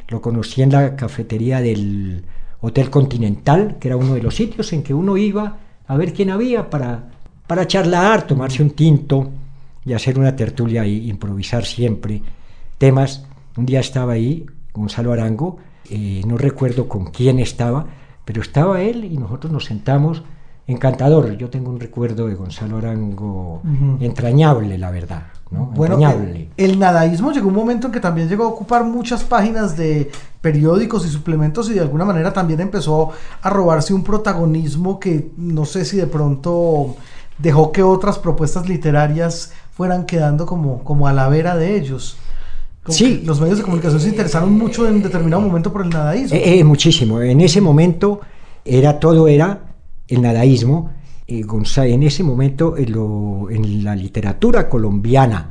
lo conocí en la cafetería del Hotel Continental, que era uno de los sitios en que uno iba a ver quién había para, para charlar, tomarse un tinto y hacer una tertulia y improvisar siempre temas. Un día estaba ahí Gonzalo Arango, eh, no recuerdo con quién estaba, pero estaba él y nosotros nos sentamos. Encantador, yo tengo un recuerdo de Gonzalo Arango entrañable, la verdad, ¿no? Bueno, el, el nadaísmo llegó un momento en que también llegó a ocupar muchas páginas de periódicos y suplementos y de alguna manera también empezó a robarse un protagonismo que no sé si de pronto dejó que otras propuestas literarias fueran quedando como, como a la vera de ellos. Como Sí. los medios de comunicación se interesaron mucho en determinado momento por el nadaísmo. Eh, eh, muchísimo. En ese momento era todo era el nadaísmo. Eh, Gonza- en ese momento en, lo- en la literatura colombiana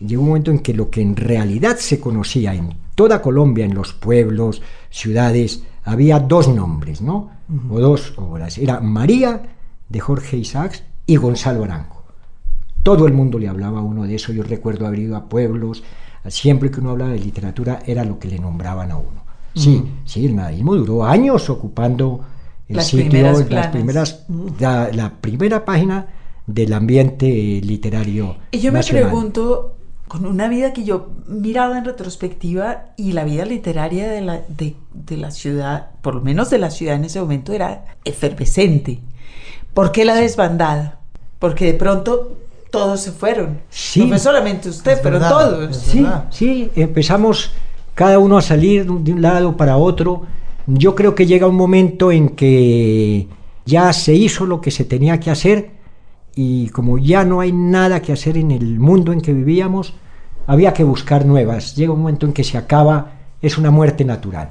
llegó un momento en que lo que en realidad se conocía en toda Colombia, en los pueblos, ciudades, había dos nombres, ¿no? O dos obras. Era María de Jorge Isaacs y Gonzalo Arango. Todo el mundo le hablaba a uno de eso. Yo recuerdo haber ido a pueblos, siempre que uno hablaba de literatura era lo que le nombraban a uno. Sí, sí, el nadaísmo duró años ocupando el Las sitio, primeras las primeras, la, la primera página del ambiente literario. Y yo me nacional. pregunto, con una vida que yo miraba en retrospectiva y la vida literaria de la, de, de la ciudad, por lo menos de la ciudad en ese momento, era efervescente. ¿Por qué la desbandada? Porque de pronto todos se fueron. Sí. No fue solamente usted, Es pero verdad, todos. es Sí, sí, empezamos cada uno a salir de un lado para otro. Yo creo que llega un momento en que ya se hizo lo que se tenía que hacer y como ya no hay nada que hacer en el mundo en que vivíamos, había que buscar nuevas. Llega un momento en que se acaba, es una muerte natural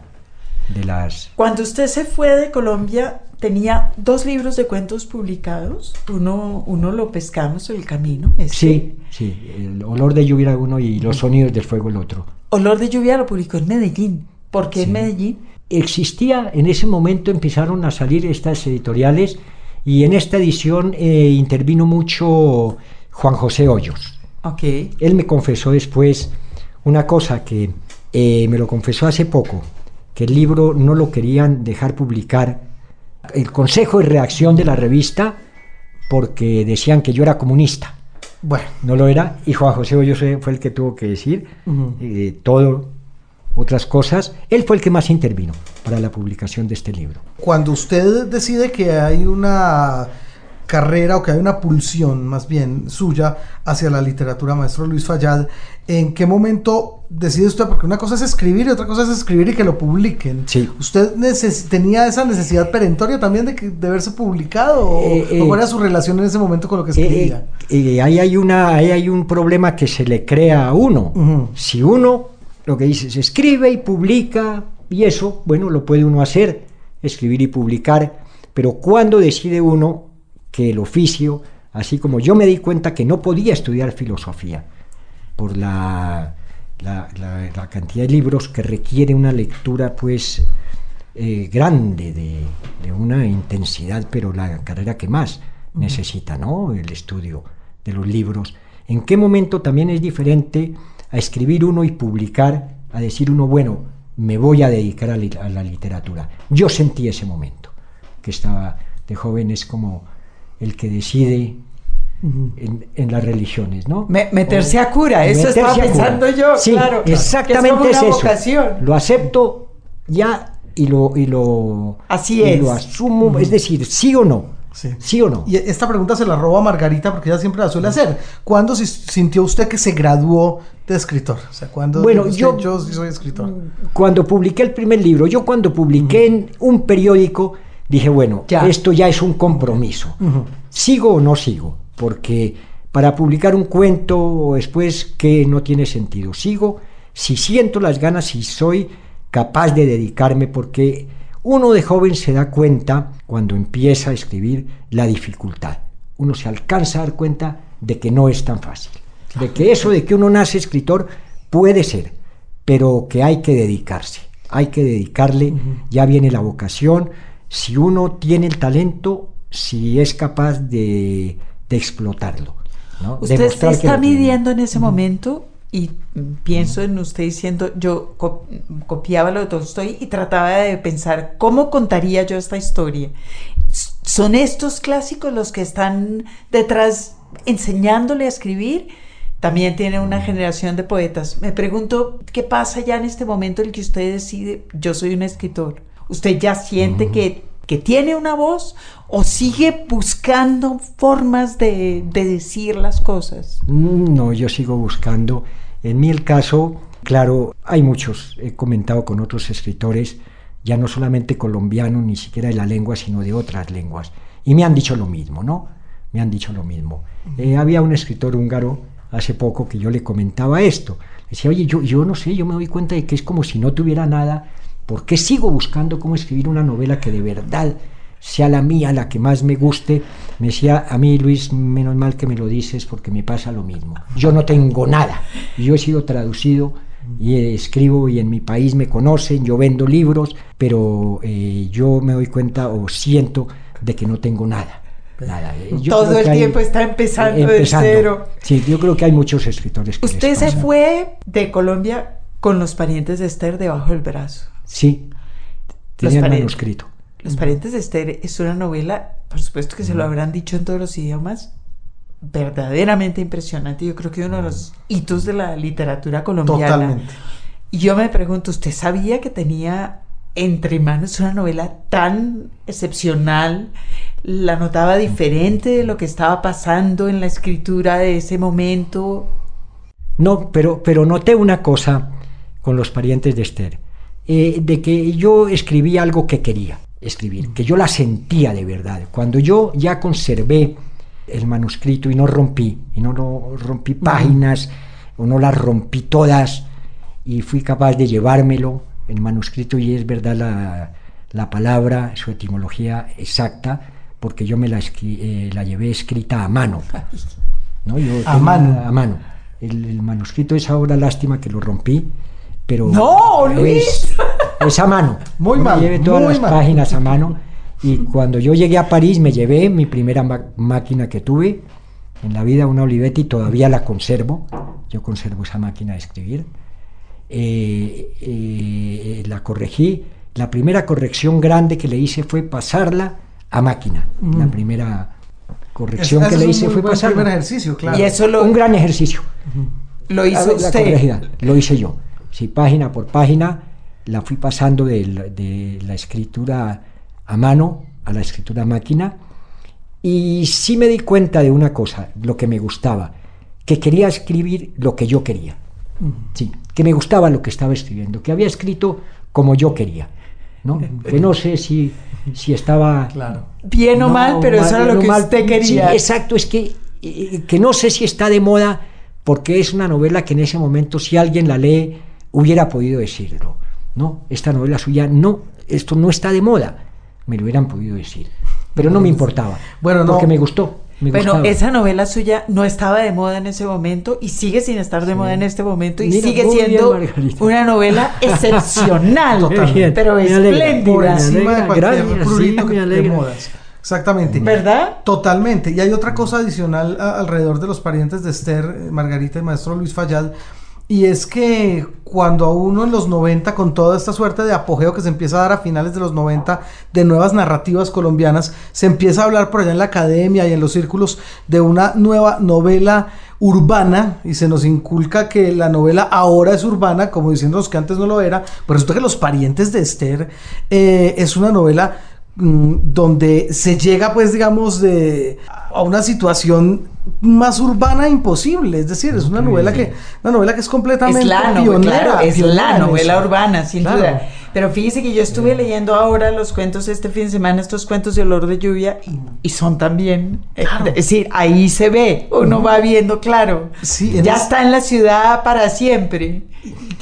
de las... Cuando usted se fue de Colombia, tenía dos libros de cuentos publicados. Uno, uno lo pescamos el camino. este. Sí, sí, el olor de lluvia era uno y los sonidos del fuego el otro. Olor de lluvia lo publicó en Medellín. ¿Por qué en Sí. Medellín? Existía, en ese momento empezaron a salir estas editoriales y en esta edición eh, intervino mucho Juan José Hoyos. Ok. Él me confesó después una cosa que eh, me lo confesó hace poco, que el libro no lo querían dejar publicar. El consejo de reacción de la revista porque decían que yo era comunista. Bueno, No lo era y Juan José Hoyos fue el que tuvo que decir eh, todo otras cosas. Él fue el que más intervino para la publicación de este libro. cuando usted decide que hay una carrera o que hay una pulsión más bien suya hacia la literatura, maestro Luis Fallad, ¿en qué momento decide usted? Porque una cosa es escribir y otra cosa es escribir y que lo publiquen. Sí. ¿Usted tenía esa necesidad perentoria también de, que, de verse publicado? ¿O, Eh, eh, o cuál era su relación en ese momento con lo que escribía? Eh, eh, ahí, hay una, ahí hay un problema que se le crea a uno. Si uno lo que dice es escribe y publica, y eso, bueno, lo puede uno hacer, escribir y publicar, pero cuando decide uno que el oficio, así como yo me di cuenta que no podía estudiar filosofía por la, la- la- la cantidad de libros que requiere una lectura, pues eh, grande, de, de una intensidad, pero la carrera que más necesita, ¿no? El estudio de los libros. ¿En qué momento también es diferente a escribir uno y publicar, a decir uno, bueno, me voy a dedicar a, li- a la literatura? Yo sentí ese momento, que estaba de joven, es como el que decide en, en las religiones, ¿no? Me- meterse O- a cura, eso estaba pensando yo, Sí, claro, que es exactamente es, eso. vocación. Lo acepto ya y lo y lo Así y es. lo asumo, es decir, sí o no, Sí. o no. Y esta pregunta se la robo a Margarita porque ella siempre la suele hacer. ¿Cuándo si- sintió usted que se graduó de escritor? O sea, ¿cuándo Bueno, yo- yo sí soy escritor? Cuando publiqué el primer libro, yo cuando publiqué en un periódico dije, bueno, Ya. esto ya es un compromiso. ¿Sigo o no sigo? Porque para publicar un cuento después que no tiene sentido. Sigo si siento las ganas y soy capaz de dedicarme porque uno de joven se da cuenta cuando empieza a escribir la dificultad. Uno se alcanza a dar cuenta de que no es tan fácil. De que eso de que uno nace escritor puede ser, pero que hay que dedicarse. Hay que dedicarle, ya viene la vocación. Si uno tiene el talento, si es capaz de, de explotarlo. ¿no? Usted se está midiendo en ese momento y mm, pienso en usted diciendo, yo co- copiaba lo de Tolstoy y trataba de pensar cómo contaría yo esta historia. ¿Son estos clásicos los que están detrás enseñándole a escribir? También tiene una generación de poetas. Me pregunto, ¿qué pasa ya en este momento en el que usted decide, yo soy un escritor? ¿Usted ya siente que, que tiene una voz o sigue buscando formas de, de decir las cosas? Mm, No, yo sigo buscando. En mí el caso, claro, hay muchos, he comentado con otros escritores, ya no solamente colombianos, ni siquiera de la lengua, sino de otras lenguas. Y me han dicho lo mismo, ¿no? Me han dicho lo mismo. Eh, había un escritor húngaro hace poco que yo le comentaba esto. Decía, oye, yo, yo no sé, yo me doy cuenta de que es como si no tuviera nada. ¿Por qué sigo buscando cómo escribir una novela que de verdad sea la mía, la que más me guste? Me decía, a mí Luis, menos mal que me lo dices porque me pasa lo mismo. Yo no tengo nada. Yo he sido traducido y escribo y en mi país me conocen, yo vendo libros, pero eh, yo me doy cuenta o siento de que no tengo nada. Nada. Eh, yo Todo el hay- tiempo está empezando, empezando. de cero. Sí, yo creo que hay muchos escritores que Usted se fue de Colombia con los parientes de Esther debajo del brazo. Sí, tenía el manuscrito. Los parientes de Esther es una novela, por supuesto que se lo habrán dicho en todos los idiomas, verdaderamente impresionante. Yo creo que uno de los hitos de la literatura colombiana. Totalmente. Y yo me pregunto, ¿usted sabía que tenía entre manos una novela tan excepcional? ¿La notaba diferente de lo que estaba pasando en la escritura de ese momento? No, pero, pero noté una cosa con los parientes de Esther, eh, de que yo escribí algo que quería escribir, que yo la sentía de verdad. Cuando yo ya conservé el manuscrito y no rompí, y no, lo rompí páginas, o no las rompí todas, y fui capaz de llevármelo, el manuscrito, y es verdad la, la palabra, su etimología exacta, porque yo me la, eh, la llevé escrita a mano. ¿no? Yo A mano. A mano. El, el manuscrito es ahora lástima que lo rompí, pero ¡No, Luis! es a mano. Muy Yo me mal, llevé todas las mal. páginas a mano y cuando yo llegué a París me llevé mi primera máquina que tuve en la vida, una Olivetti, todavía la conservo. Yo conservo esa máquina de escribir. Eh, eh, la corregí. La primera corrección grande que le hice fue pasarla a máquina. La primera corrección Ese que es le un hice fue pasarla. primer ejercicio, claro. Y eso lo, Un gran ejercicio. lo A hizo ver, la usted. corregida, lo hice yo. Sí, página por página la fui pasando de la, de la escritura a mano a la escritura a máquina y sí me di cuenta de una cosa, lo que me gustaba, que quería escribir lo que yo quería. Sí, que me gustaba lo que estaba escribiendo, que había escrito como yo quería. ¿no? Que no sé si, si estaba Claro. Bien o no, mal, pero eso era lo que mal. usted Sí, quería. exacto, es que, eh, que no sé si está de moda, porque es una novela que en ese momento, si alguien la lee, hubiera podido decirlo. No, esta novela suya, no, esto no está de moda, me lo hubieran podido decir. Pero no me importaba, Bueno, no. porque me gustó. Me Bueno, gustaba. esa novela suya no estaba de moda en ese momento y sigue sin estar de moda en este momento y Mira, sigue bien, siendo una novela excepcional, Totalmente. pero. Por espléndida, encima de cualquier gracias, que alegra. modas. Exactamente. ¿verdad? Totalmente. Y hay otra cosa adicional a- alrededor de los parientes de Esther, eh, Margarita y maestro Luis Fallal. Y es que cuando a uno en los 90, con toda esta suerte de apogeo que se empieza a dar a finales de los 90, de nuevas narrativas colombianas, se empieza a hablar por allá en la academia y en los círculos de una nueva novela urbana y se nos inculca que la novela ahora es urbana, como diciéndonos que antes no lo era, pero resulta que Los parientes de Esther eh, es una novela mm, donde se llega pues digamos de a una situación más urbana imposible es decir es una novela que una novela que es completamente Es la novela, pionera, claro, es pionera la novela eso. urbana, sin Claro. duda. Pero fíjese que yo estuve leyendo ahora los cuentos este fin de semana, estos cuentos de olor de lluvia, y, y son también, eh, Claro. es decir, ahí se ve, uno va viendo, claro, Sí, en ya es- está en la ciudad para siempre.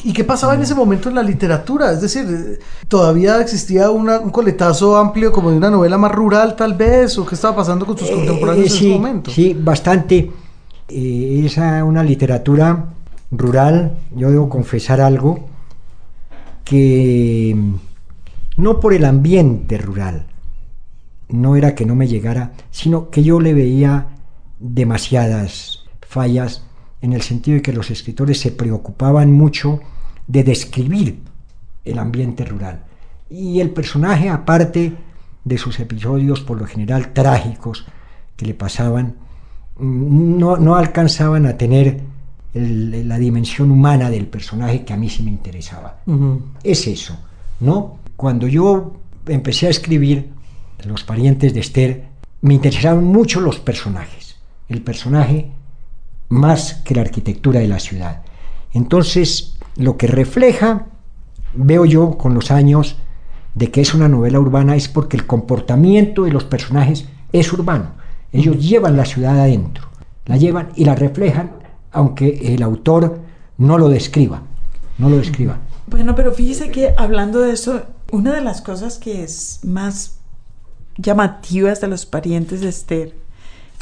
¿Y qué pasaba en ese momento en la literatura? Es decir, eh, ¿todavía existía una- un coletazo amplio como de una novela más rural tal vez? ¿O qué estaba pasando con contemporáneos Eh, en sí, ese momento? Sí, bastante. Eh, es una literatura rural, yo debo confesar algo, que mm, no por el ambiente rural, no era que no me llegara, sino que yo le veía demasiadas fallas en el sentido de que los escritores se preocupaban mucho de describir el ambiente rural. Y el personaje, aparte de sus episodios por lo general trágicos que le pasaban, mm, no, no alcanzaban a tener el- la dimensión humana del personaje que a mí sí me interesaba es eso, ¿no? Cuando yo empecé a escribir Los parientes de Esther, me interesaban mucho los personajes, el personaje más que la arquitectura de la ciudad. Entonces, lo que refleja, veo yo con los años, de que es una novela urbana es porque el comportamiento de los personajes es urbano. Ellos llevan la ciudad adentro, la llevan y la reflejan, aunque el autor no lo describa, no lo describa. Bueno, pero fíjese que hablando de eso, una de las cosas que es más llamativas de los parientes de Esther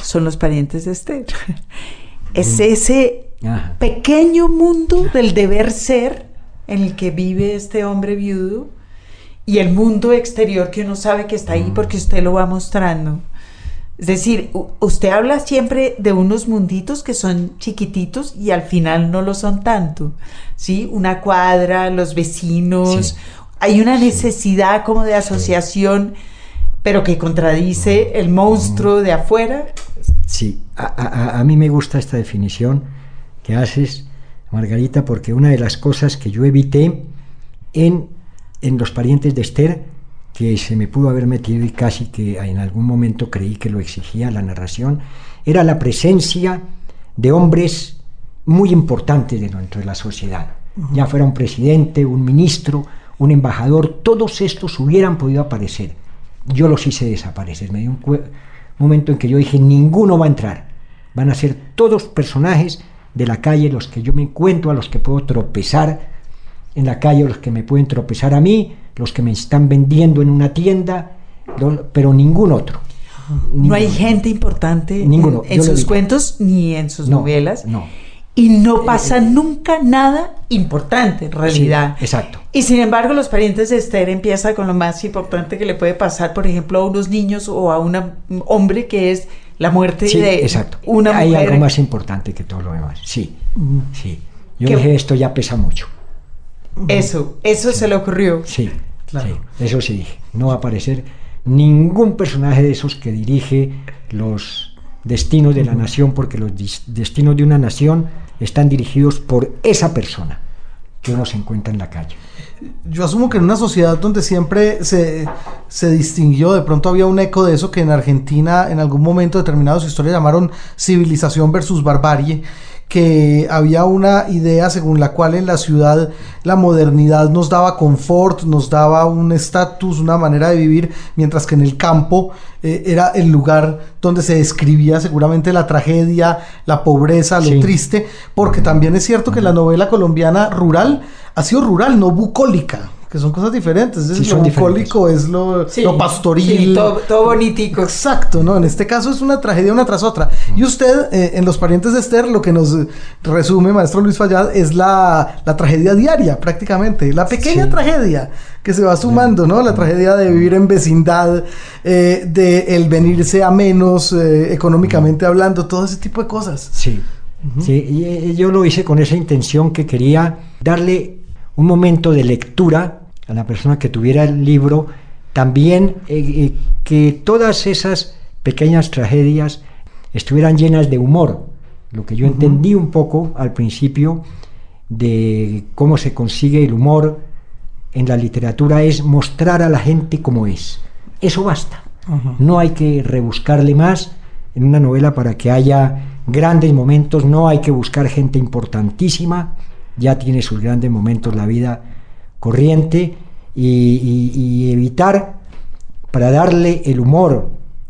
son los parientes de Esther. Es ese Ajá. pequeño mundo del deber ser en el que vive este hombre viudo y el mundo exterior que uno sabe que está ahí Mm. porque usted lo va mostrando. Es decir, usted habla siempre de unos munditos que son chiquititos y al final no lo son tanto. ¿Sí? Una cuadra, los vecinos. Sí. Hay una necesidad como de asociación, pero que contradice el monstruo de afuera. Sí, a, a- a mí me gusta esta definición que haces, Margarita, porque una de las cosas que yo evité en, en los parientes de Esther, que se me pudo haber metido y casi que en algún momento creí que lo exigía la narración, era la presencia de hombres muy importantes dentro de la sociedad. Ya fuera un presidente, un ministro, un embajador, todos estos hubieran podido aparecer. Yo los hice desaparecer. Me dio un momento en que yo dije, ninguno va a entrar. Van a ser todos personajes de la calle, los que yo me encuentro, a los que puedo tropezar en la calle, los que me pueden tropezar a mí, los que me están vendiendo en una tienda, pero ningún otro. No hay gente importante Ninguno, en, sus cuentos ni en sus No, novelas. no. Y no pasa nunca nada importante en realidad. Sí, exacto. Y sin embargo, los parientes de Esther empieza con lo más importante que le puede pasar, por ejemplo, a unos niños o a un hombre que es la muerte Sí, de exacto. una Hay mujer. algo más importante que todo lo demás. Sí, sí. Yo ¿Qué- dije, esto ya pesa mucho. Eso, eso se le ocurrió. Sí, Claro. sí, eso sí dije. No va a aparecer ningún personaje de esos que dirige los destinos de la nación, porque los destinos de una nación están dirigidos por esa persona que uno se encuentra en la calle. Yo asumo que en una sociedad donde siempre se, se distinguió, de pronto había un eco de eso que en Argentina en algún momento determinado de su historia llamaron civilización versus barbarie, que había una idea según la cual en la ciudad la modernidad nos daba confort, nos daba un estatus, una manera de vivir, mientras que en el campo eh, era el lugar donde se describía seguramente la tragedia, la pobreza, lo Sí. triste, porque también es cierto que la novela colombiana rural ha sido rural, no bucólica, que son cosas diferentes. Es Sí, lo bucólico es lo, Sí, lo pastoril. sí, todo, todo bonitico. Exacto, ¿no? En este caso es una tragedia una tras otra. Y usted, eh, en Los Parientes de Esther, lo que nos resume, maestro Luis Fallad, es la, la tragedia diaria, prácticamente. La pequeña Sí. tragedia que se va sumando, ¿no? La tragedia de vivir en vecindad, eh, de el venirse a menos eh, económicamente hablando, todo ese tipo de cosas. Sí, sí, y yo lo hice con esa intención que quería darle un momento de lectura a la persona que tuviera el libro, también eh, eh, que todas esas pequeñas tragedias estuvieran llenas de humor, lo que yo entendí un poco al principio de cómo se consigue el humor en la literatura es mostrar a la gente como es. Eso basta. No hay que rebuscarle más en una novela para que haya grandes momentos, no hay que buscar gente importantísima, ya tiene sus grandes momentos la vida corriente y, y- y evitar, para darle el humor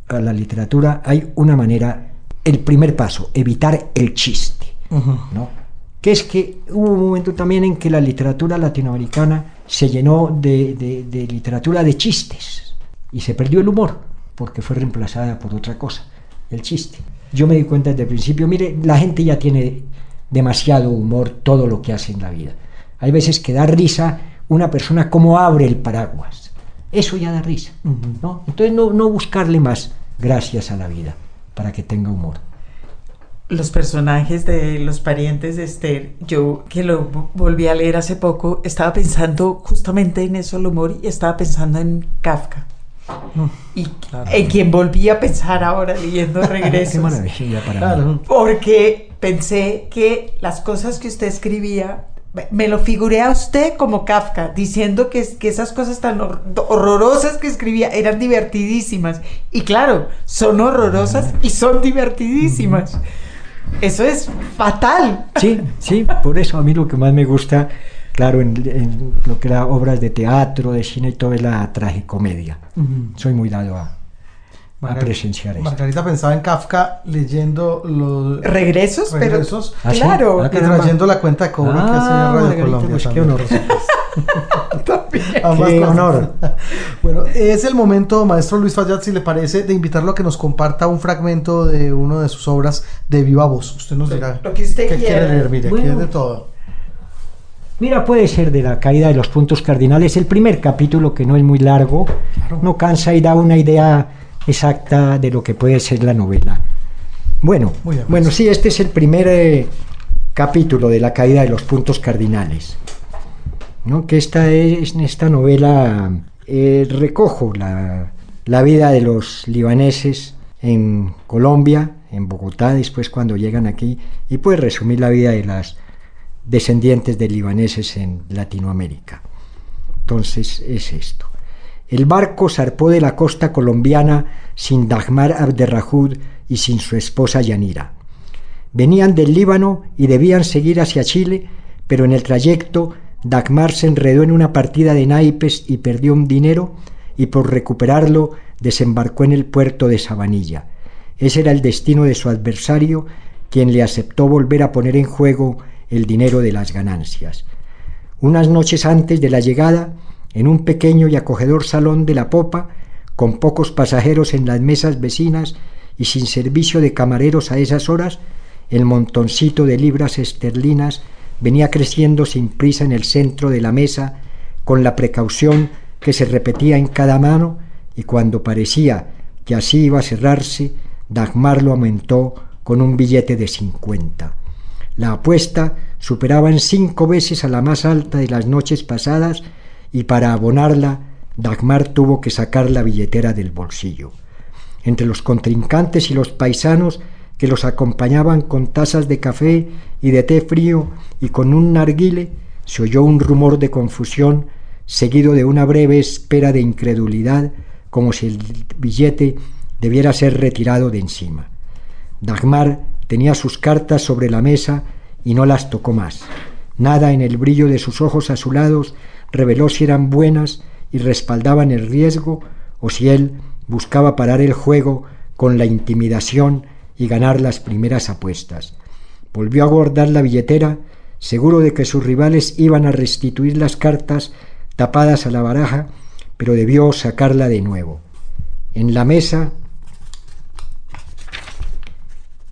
a la literatura, hay una manera, el primer paso, evitar el chiste. ¿no? Que es que hubo un momento también en que la literatura latinoamericana se llenó de, de- de literatura de chistes y se perdió el humor porque fue reemplazada por otra cosa, el chiste. Yo me di cuenta desde el principio, mire, la gente ya tiene demasiado humor todo lo que hace en la vida. Hay veces que da risa una persona como abre el paraguas. Eso ya da risa. ¿no? Entonces no, no buscarle más gracias a la vida para que tenga humor. los personajes de los parientes de Esther, yo que lo vo- volví a leer hace poco, estaba pensando justamente en eso, el humor, y estaba pensando en Kafka. Y en quien volví a pensar ahora leyendo Qué Regresos. maravilla para mí. Porque pensé que las cosas que usted escribía, me- lo figuré a usted como Kafka, diciendo que, que esas cosas tan hor- horrorosas que escribía eran divertidísimas. Y claro, son horrorosas y son divertidísimas. Eso es fatal. Sí, sí, por eso a mí lo que más me gusta, claro, en, en lo que era obras de teatro, de cine y todo es la tragicomedia. Soy muy dado a, a presenciar esto. Margarita pensaba en Kafka leyendo los Regresos, pero Regresos. ¿Ah, sí? claro. Ah, y trayendo la cuenta de cobro que hace Ah, Radio Margarita, Colombia. pues, qué también. honor. Qué honor. bueno, es el momento, maestro Luis Fayad, si le parece, de invitarlo a que nos comparta un fragmento de una de sus obras de viva voz. Usted nos dirá lo que usted qué quiere leer, mire, aquí Bueno. es de todo. Mira, puede ser de la caída de los puntos cardinales, el primer capítulo que no es muy largo, no cansa y da una idea exacta de lo que puede ser la novela. Bueno, bien, bueno, pues. sí, este es el primer eh, capítulo de la caída de los puntos cardinales. ¿no? Que esta es en esta novela eh, recojo la, la vida de los libaneses en Colombia, en Bogotá, después cuando llegan aquí, y puede resumir la vida de las descendientes de libaneses en Latinoamérica. Entonces es esto. El barco zarpó de la costa colombiana sin Dagmar Abderrahud y sin su esposa Yanira. Venían del Líbano y debían seguir hacia Chile, pero en el trayecto Dagmar se enredó en una partida de naipes y perdió un dinero y por recuperarlo desembarcó en el puerto de Sabanilla. Ese era el destino de su adversario, quien le aceptó volver a poner en juego el dinero de las ganancias. Unas noches antes de la llegada, en un pequeño y acogedor salón de la popa, con pocos pasajeros en las mesas vecinas y sin servicio de camareros a esas horas, el montoncito de libras esterlinas venía creciendo sin prisa en el centro de la mesa, con la precaución que se repetía en cada mano, y cuando parecía que así iba a cerrarse, Dagmar lo aumentó con un billete de cincuenta. La apuesta superaba en cinco veces a la más alta de las noches pasadas y para abonarla Dagmar tuvo que sacar la billetera del bolsillo. Entre los contrincantes y los paisanos que los acompañaban con tazas de café y de té frío y con un narguile, se oyó un rumor de confusión seguido de una breve espera de incredulidad como si el billete debiera ser retirado de encima. Dagmar tenía sus cartas sobre la mesa y no las tocó más. Nada en el brillo de sus ojos azulados reveló si eran buenas y respaldaban el riesgo o si él buscaba parar el juego con la intimidación y ganar las primeras apuestas. Volvió a guardar la billetera, seguro de que sus rivales iban a restituir las cartas tapadas a la baraja, pero debió sacarla de nuevo. En la mesa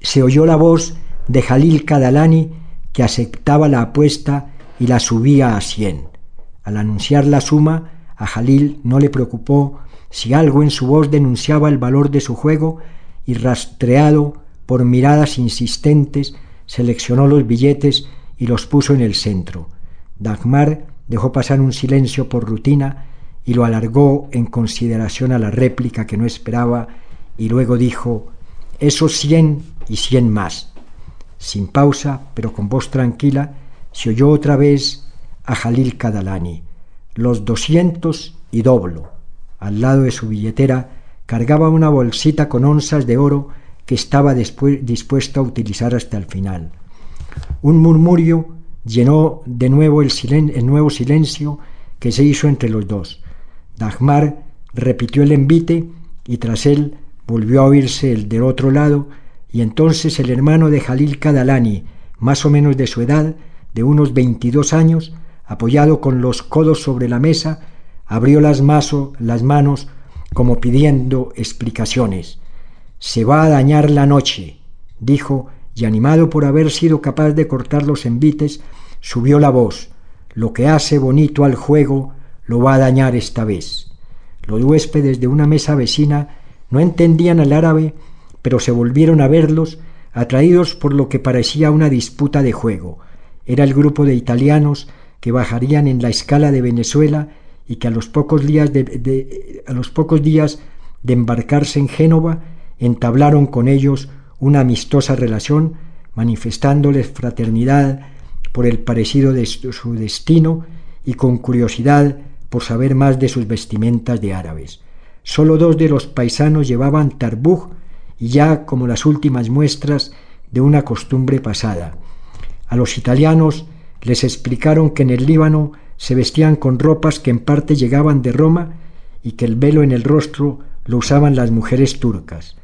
se oyó la voz de Jalil Kadalani que aceptaba la apuesta y la subía a cien. Al anunciar la suma, a Jalil no le preocupó si algo en su voz denunciaba el valor de su juego y rastreado por miradas insistentes, seleccionó los billetes y los puso en el centro. Dagmar dejó pasar un silencio por rutina y lo alargó en consideración a la réplica que no esperaba y luego dijo, esos cien y cien más. Sin pausa, pero con voz tranquila, se oyó otra vez a Jalil Kadalani. Los doscientos y doblo. Al lado de su billetera cargaba una bolsita con onzas de oro que estaba dispuesto a utilizar hasta el final. Un murmurio llenó de nuevo el nuevo silencio que se hizo entre los dos. Dagmar repitió el envite y tras él volvió a oírse el del otro lado y entonces el hermano de Jalil Kadalani, más o menos de su edad, de unos 22 años, apoyado con los codos sobre la mesa, abrió las, maso, las manos como pidiendo explicaciones. Se va a dañar la noche, dijo, y animado por haber sido capaz de cortar los envites, subió la voz. Lo que hace bonito al juego lo va a dañar esta vez. Los huéspedes de una mesa vecina no entendían el árabe, pero se volvieron a verlos, atraídos por lo que parecía una disputa de juego. Era el grupo de italianos que bajarían en la escala de Venezuela y que a los pocos días de, a los pocos días de embarcarse en Génova entablaron con ellos una amistosa relación, manifestándoles fraternidad por el parecido de su destino y con curiosidad por saber más de sus vestimentas de árabes. Solo dos de los paisanos llevaban tarbuj y ya como las últimas muestras de una costumbre pasada. A los italianos les explicaron que en el Líbano se vestían con ropas que en parte llegaban de Roma y que el velo en el rostro lo usaban las mujeres turcas.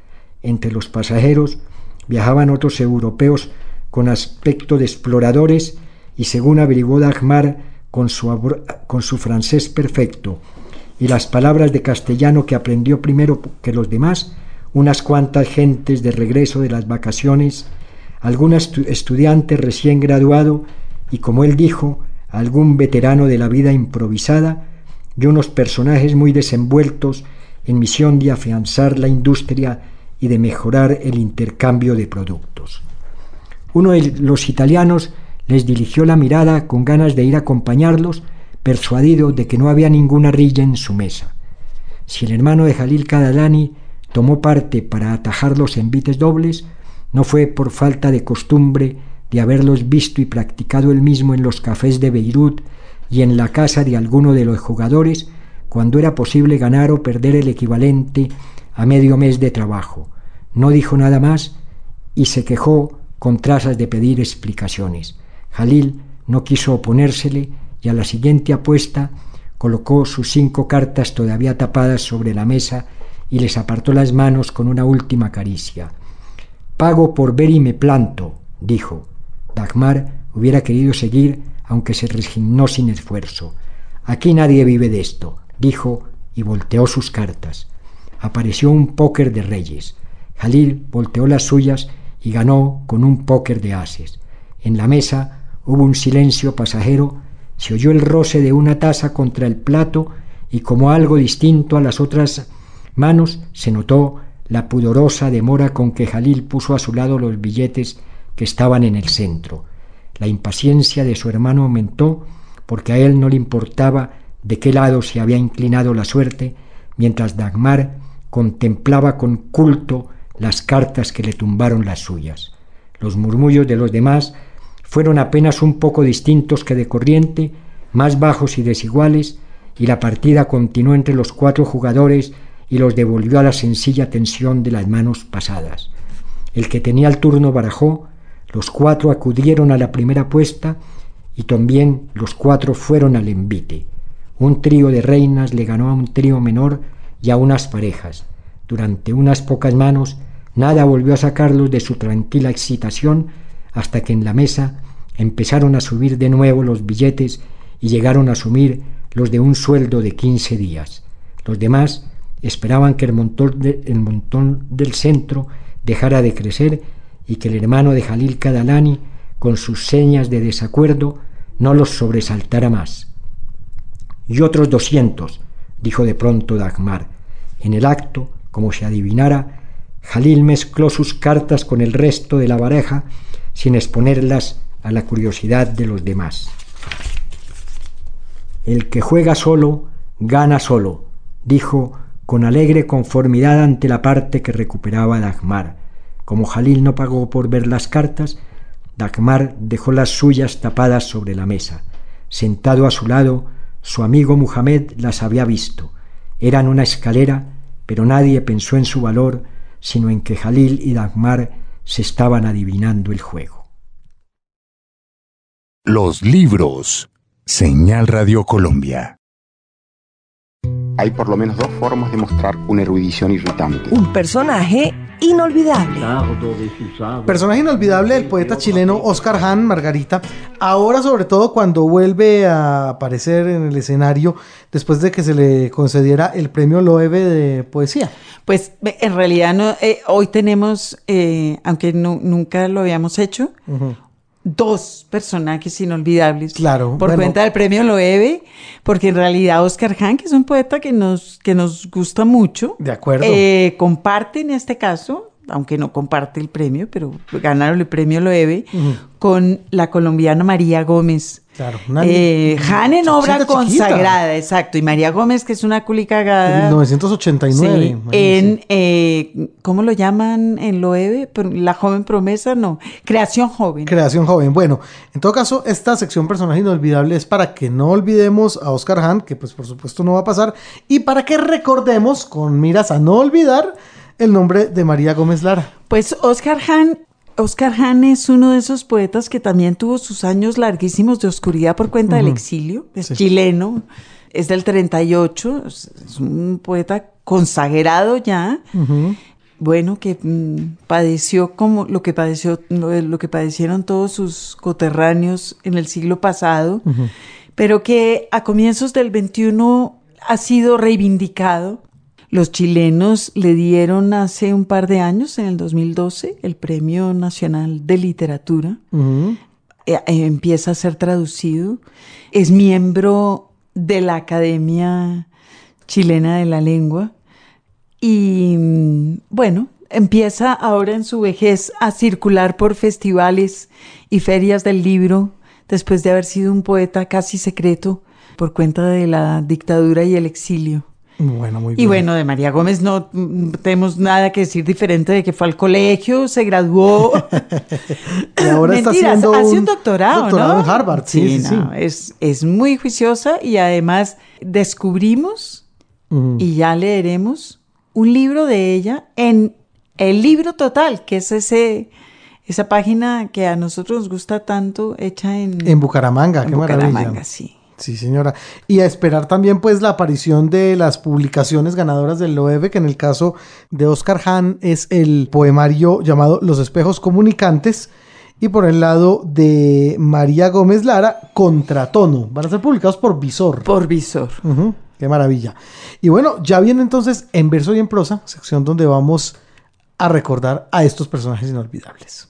Entre los pasajeros viajaban otros europeos con aspecto de exploradores y según averiguó Dagmar con su, francés perfecto y las palabras de castellano que aprendió primero que los demás, unas cuantas gentes de regreso de las vacaciones, algún estudiante recién graduado y, como él dijo, algún veterano de la vida improvisada y unos personajes muy desenvueltos en misión de afianzar la industria y de mejorar el intercambio de productos. Uno de los italianos les dirigió la mirada con ganas de ir a acompañarlos, persuadido de que no había ninguna rilla en su mesa. Si el hermano de Jalil Kadalani tomó parte para atajar los envites dobles, no fue por falta de costumbre de haberlos visto y practicado él mismo en los cafés de Beirut y en la casa de alguno de los jugadores, cuando era posible ganar o perder el equivalente a medio mes de trabajo. No dijo nada más y se quejó con trazas de pedir explicaciones. Jalil no quiso oponérsele y a la siguiente apuesta colocó sus cinco cartas todavía tapadas sobre la mesa y les apartó las manos con una última caricia. Pago por ver y me planto, dijo. Dagmar hubiera querido seguir, aunque se resignó sin esfuerzo. Aquí nadie vive de esto, dijo y volteó sus cartas. Apareció un póker de reyes. Jalil volteó las suyas y ganó con un póker de ases. En la mesa hubo un silencio pasajero, se oyó el roce de una taza contra el plato y como algo distinto a las otras manos se notó la pudorosa demora con que Jalil puso a su lado los billetes que estaban en el centro. La impaciencia de su hermano aumentó porque a él no le importaba de qué lado se había inclinado la suerte, mientras Dagmar contemplaba con culto las cartas que le tumbaron las suyas. Los murmullos de los demás fueron apenas un poco distintos que de corriente, más bajos y desiguales, y la partida continuó entre los cuatro jugadores y los devolvió a la sencilla tensión de las manos pasadas. El que tenía el turno barajó, los cuatro acudieron a la primera apuesta y también los cuatro fueron al envite. Un trío de reinas le ganó a un trío menor y a unas parejas. Durante unas pocas manos nada volvió a sacarlos de su tranquila excitación hasta que en la mesa empezaron a subir de nuevo los billetes y llegaron a asumir los de un sueldo de quince días. Los demás esperaban que el montón, el montón del centro dejara de crecer y que el hermano de Jalil Kadalani, con sus señas de desacuerdo, no los sobresaltara más. Y otros doscientos, dijo de pronto Dagmar. En el acto, como se adivinara, Jalil mezcló sus cartas con el resto de la pareja sin exponerlas a la curiosidad de los demás. El que juega solo, gana solo, dijo con alegre conformidad ante la parte que recuperaba Dagmar. Como Jalil no pagó por ver las cartas, Dagmar dejó las suyas tapadas sobre la mesa. Sentado a su lado, su amigo Muhammad las había visto. Eran una escalera, pero nadie pensó en su valor, sino en que Jalil y Dagmar se estaban adivinando el juego. Los libros. Señal Radio Colombia hay por lo menos dos formas de mostrar una erudición irritante. Un personaje inolvidable. Personaje inolvidable del poeta chileno Oscar Hahn Margarita, ahora sobre todo cuando vuelve a aparecer en el escenario después de que se le concediera el premio Loewe de poesía. Pues en realidad no, eh, hoy tenemos, eh, aunque nunca lo habíamos hecho, dos personajes inolvidables. Claro. Por cuenta del premio Loewe, porque en realidad Oscar Hahn, que es un poeta que nos, que nos gusta mucho. De acuerdo. Eh, comparte en este caso, aunque no comparte el premio, pero ganaron el premio Loewe, con la colombiana María Gómez. Claro, eh, en obra consagrada, exacto. Y María Gómez, que es una culicagada. En 1989. en, eh, ¿cómo lo llaman en Loewe? La joven promesa, no. Creación joven. Creación joven. Bueno, en todo caso, esta sección personaje inolvidable es para que no olvidemos a Oscar Hahn, que pues por supuesto no va a pasar, y para que recordemos, con miras a no olvidar, el nombre de María Gómez Lara. Pues Oscar Hahn Oscar Hahn es uno de esos poetas que también tuvo sus años larguísimos de oscuridad por cuenta del exilio. Es chileno, es del 38, es, un poeta consagrado ya. Bueno, que mm, padeció como lo que padeció, lo, que padecieron todos sus coterráneos en el siglo pasado. pero que a comienzos del 21 ha sido reivindicado. Los chilenos le dieron hace un par de años, en el 2012, el Premio Nacional de Literatura. Eh, eh, empieza a ser traducido. Es miembro de la Academia Chilena de la Lengua. Y mm, bueno, empieza ahora en su vejez a circular por festivales y ferias del libro, después de haber sido un poeta casi secreto por cuenta de la dictadura y el exilio. Bueno, muy bien. Y bueno, de María Gómez no mm, tenemos nada que decir diferente de que fue al colegio, se graduó. Y ahora está Mentiras, haciendo hace un, un doctorado, doctorado ¿no? en Harvard, sí, sí, no, sí. Es, es muy juiciosa y además descubrimos, Ujú. y ya leeremos, un libro de ella en el libro total, que es ese, esa página que a nosotros nos gusta tanto, hecha en, En Bucaramanga, en qué Bucaramanga, maravilla. sí. Sí, señora. Y a esperar también pues la aparición de las publicaciones ganadoras del Loewe, que en el caso de Oscar Hahn es el poemario llamado Los espejos comunicantes. Y por el lado de María Gómez Lara, Contratono. Van a ser publicados por Visor. Por visor. Qué maravilla. Y bueno, ya viene entonces en verso y en prosa, sección donde vamos a recordar a estos personajes inolvidables.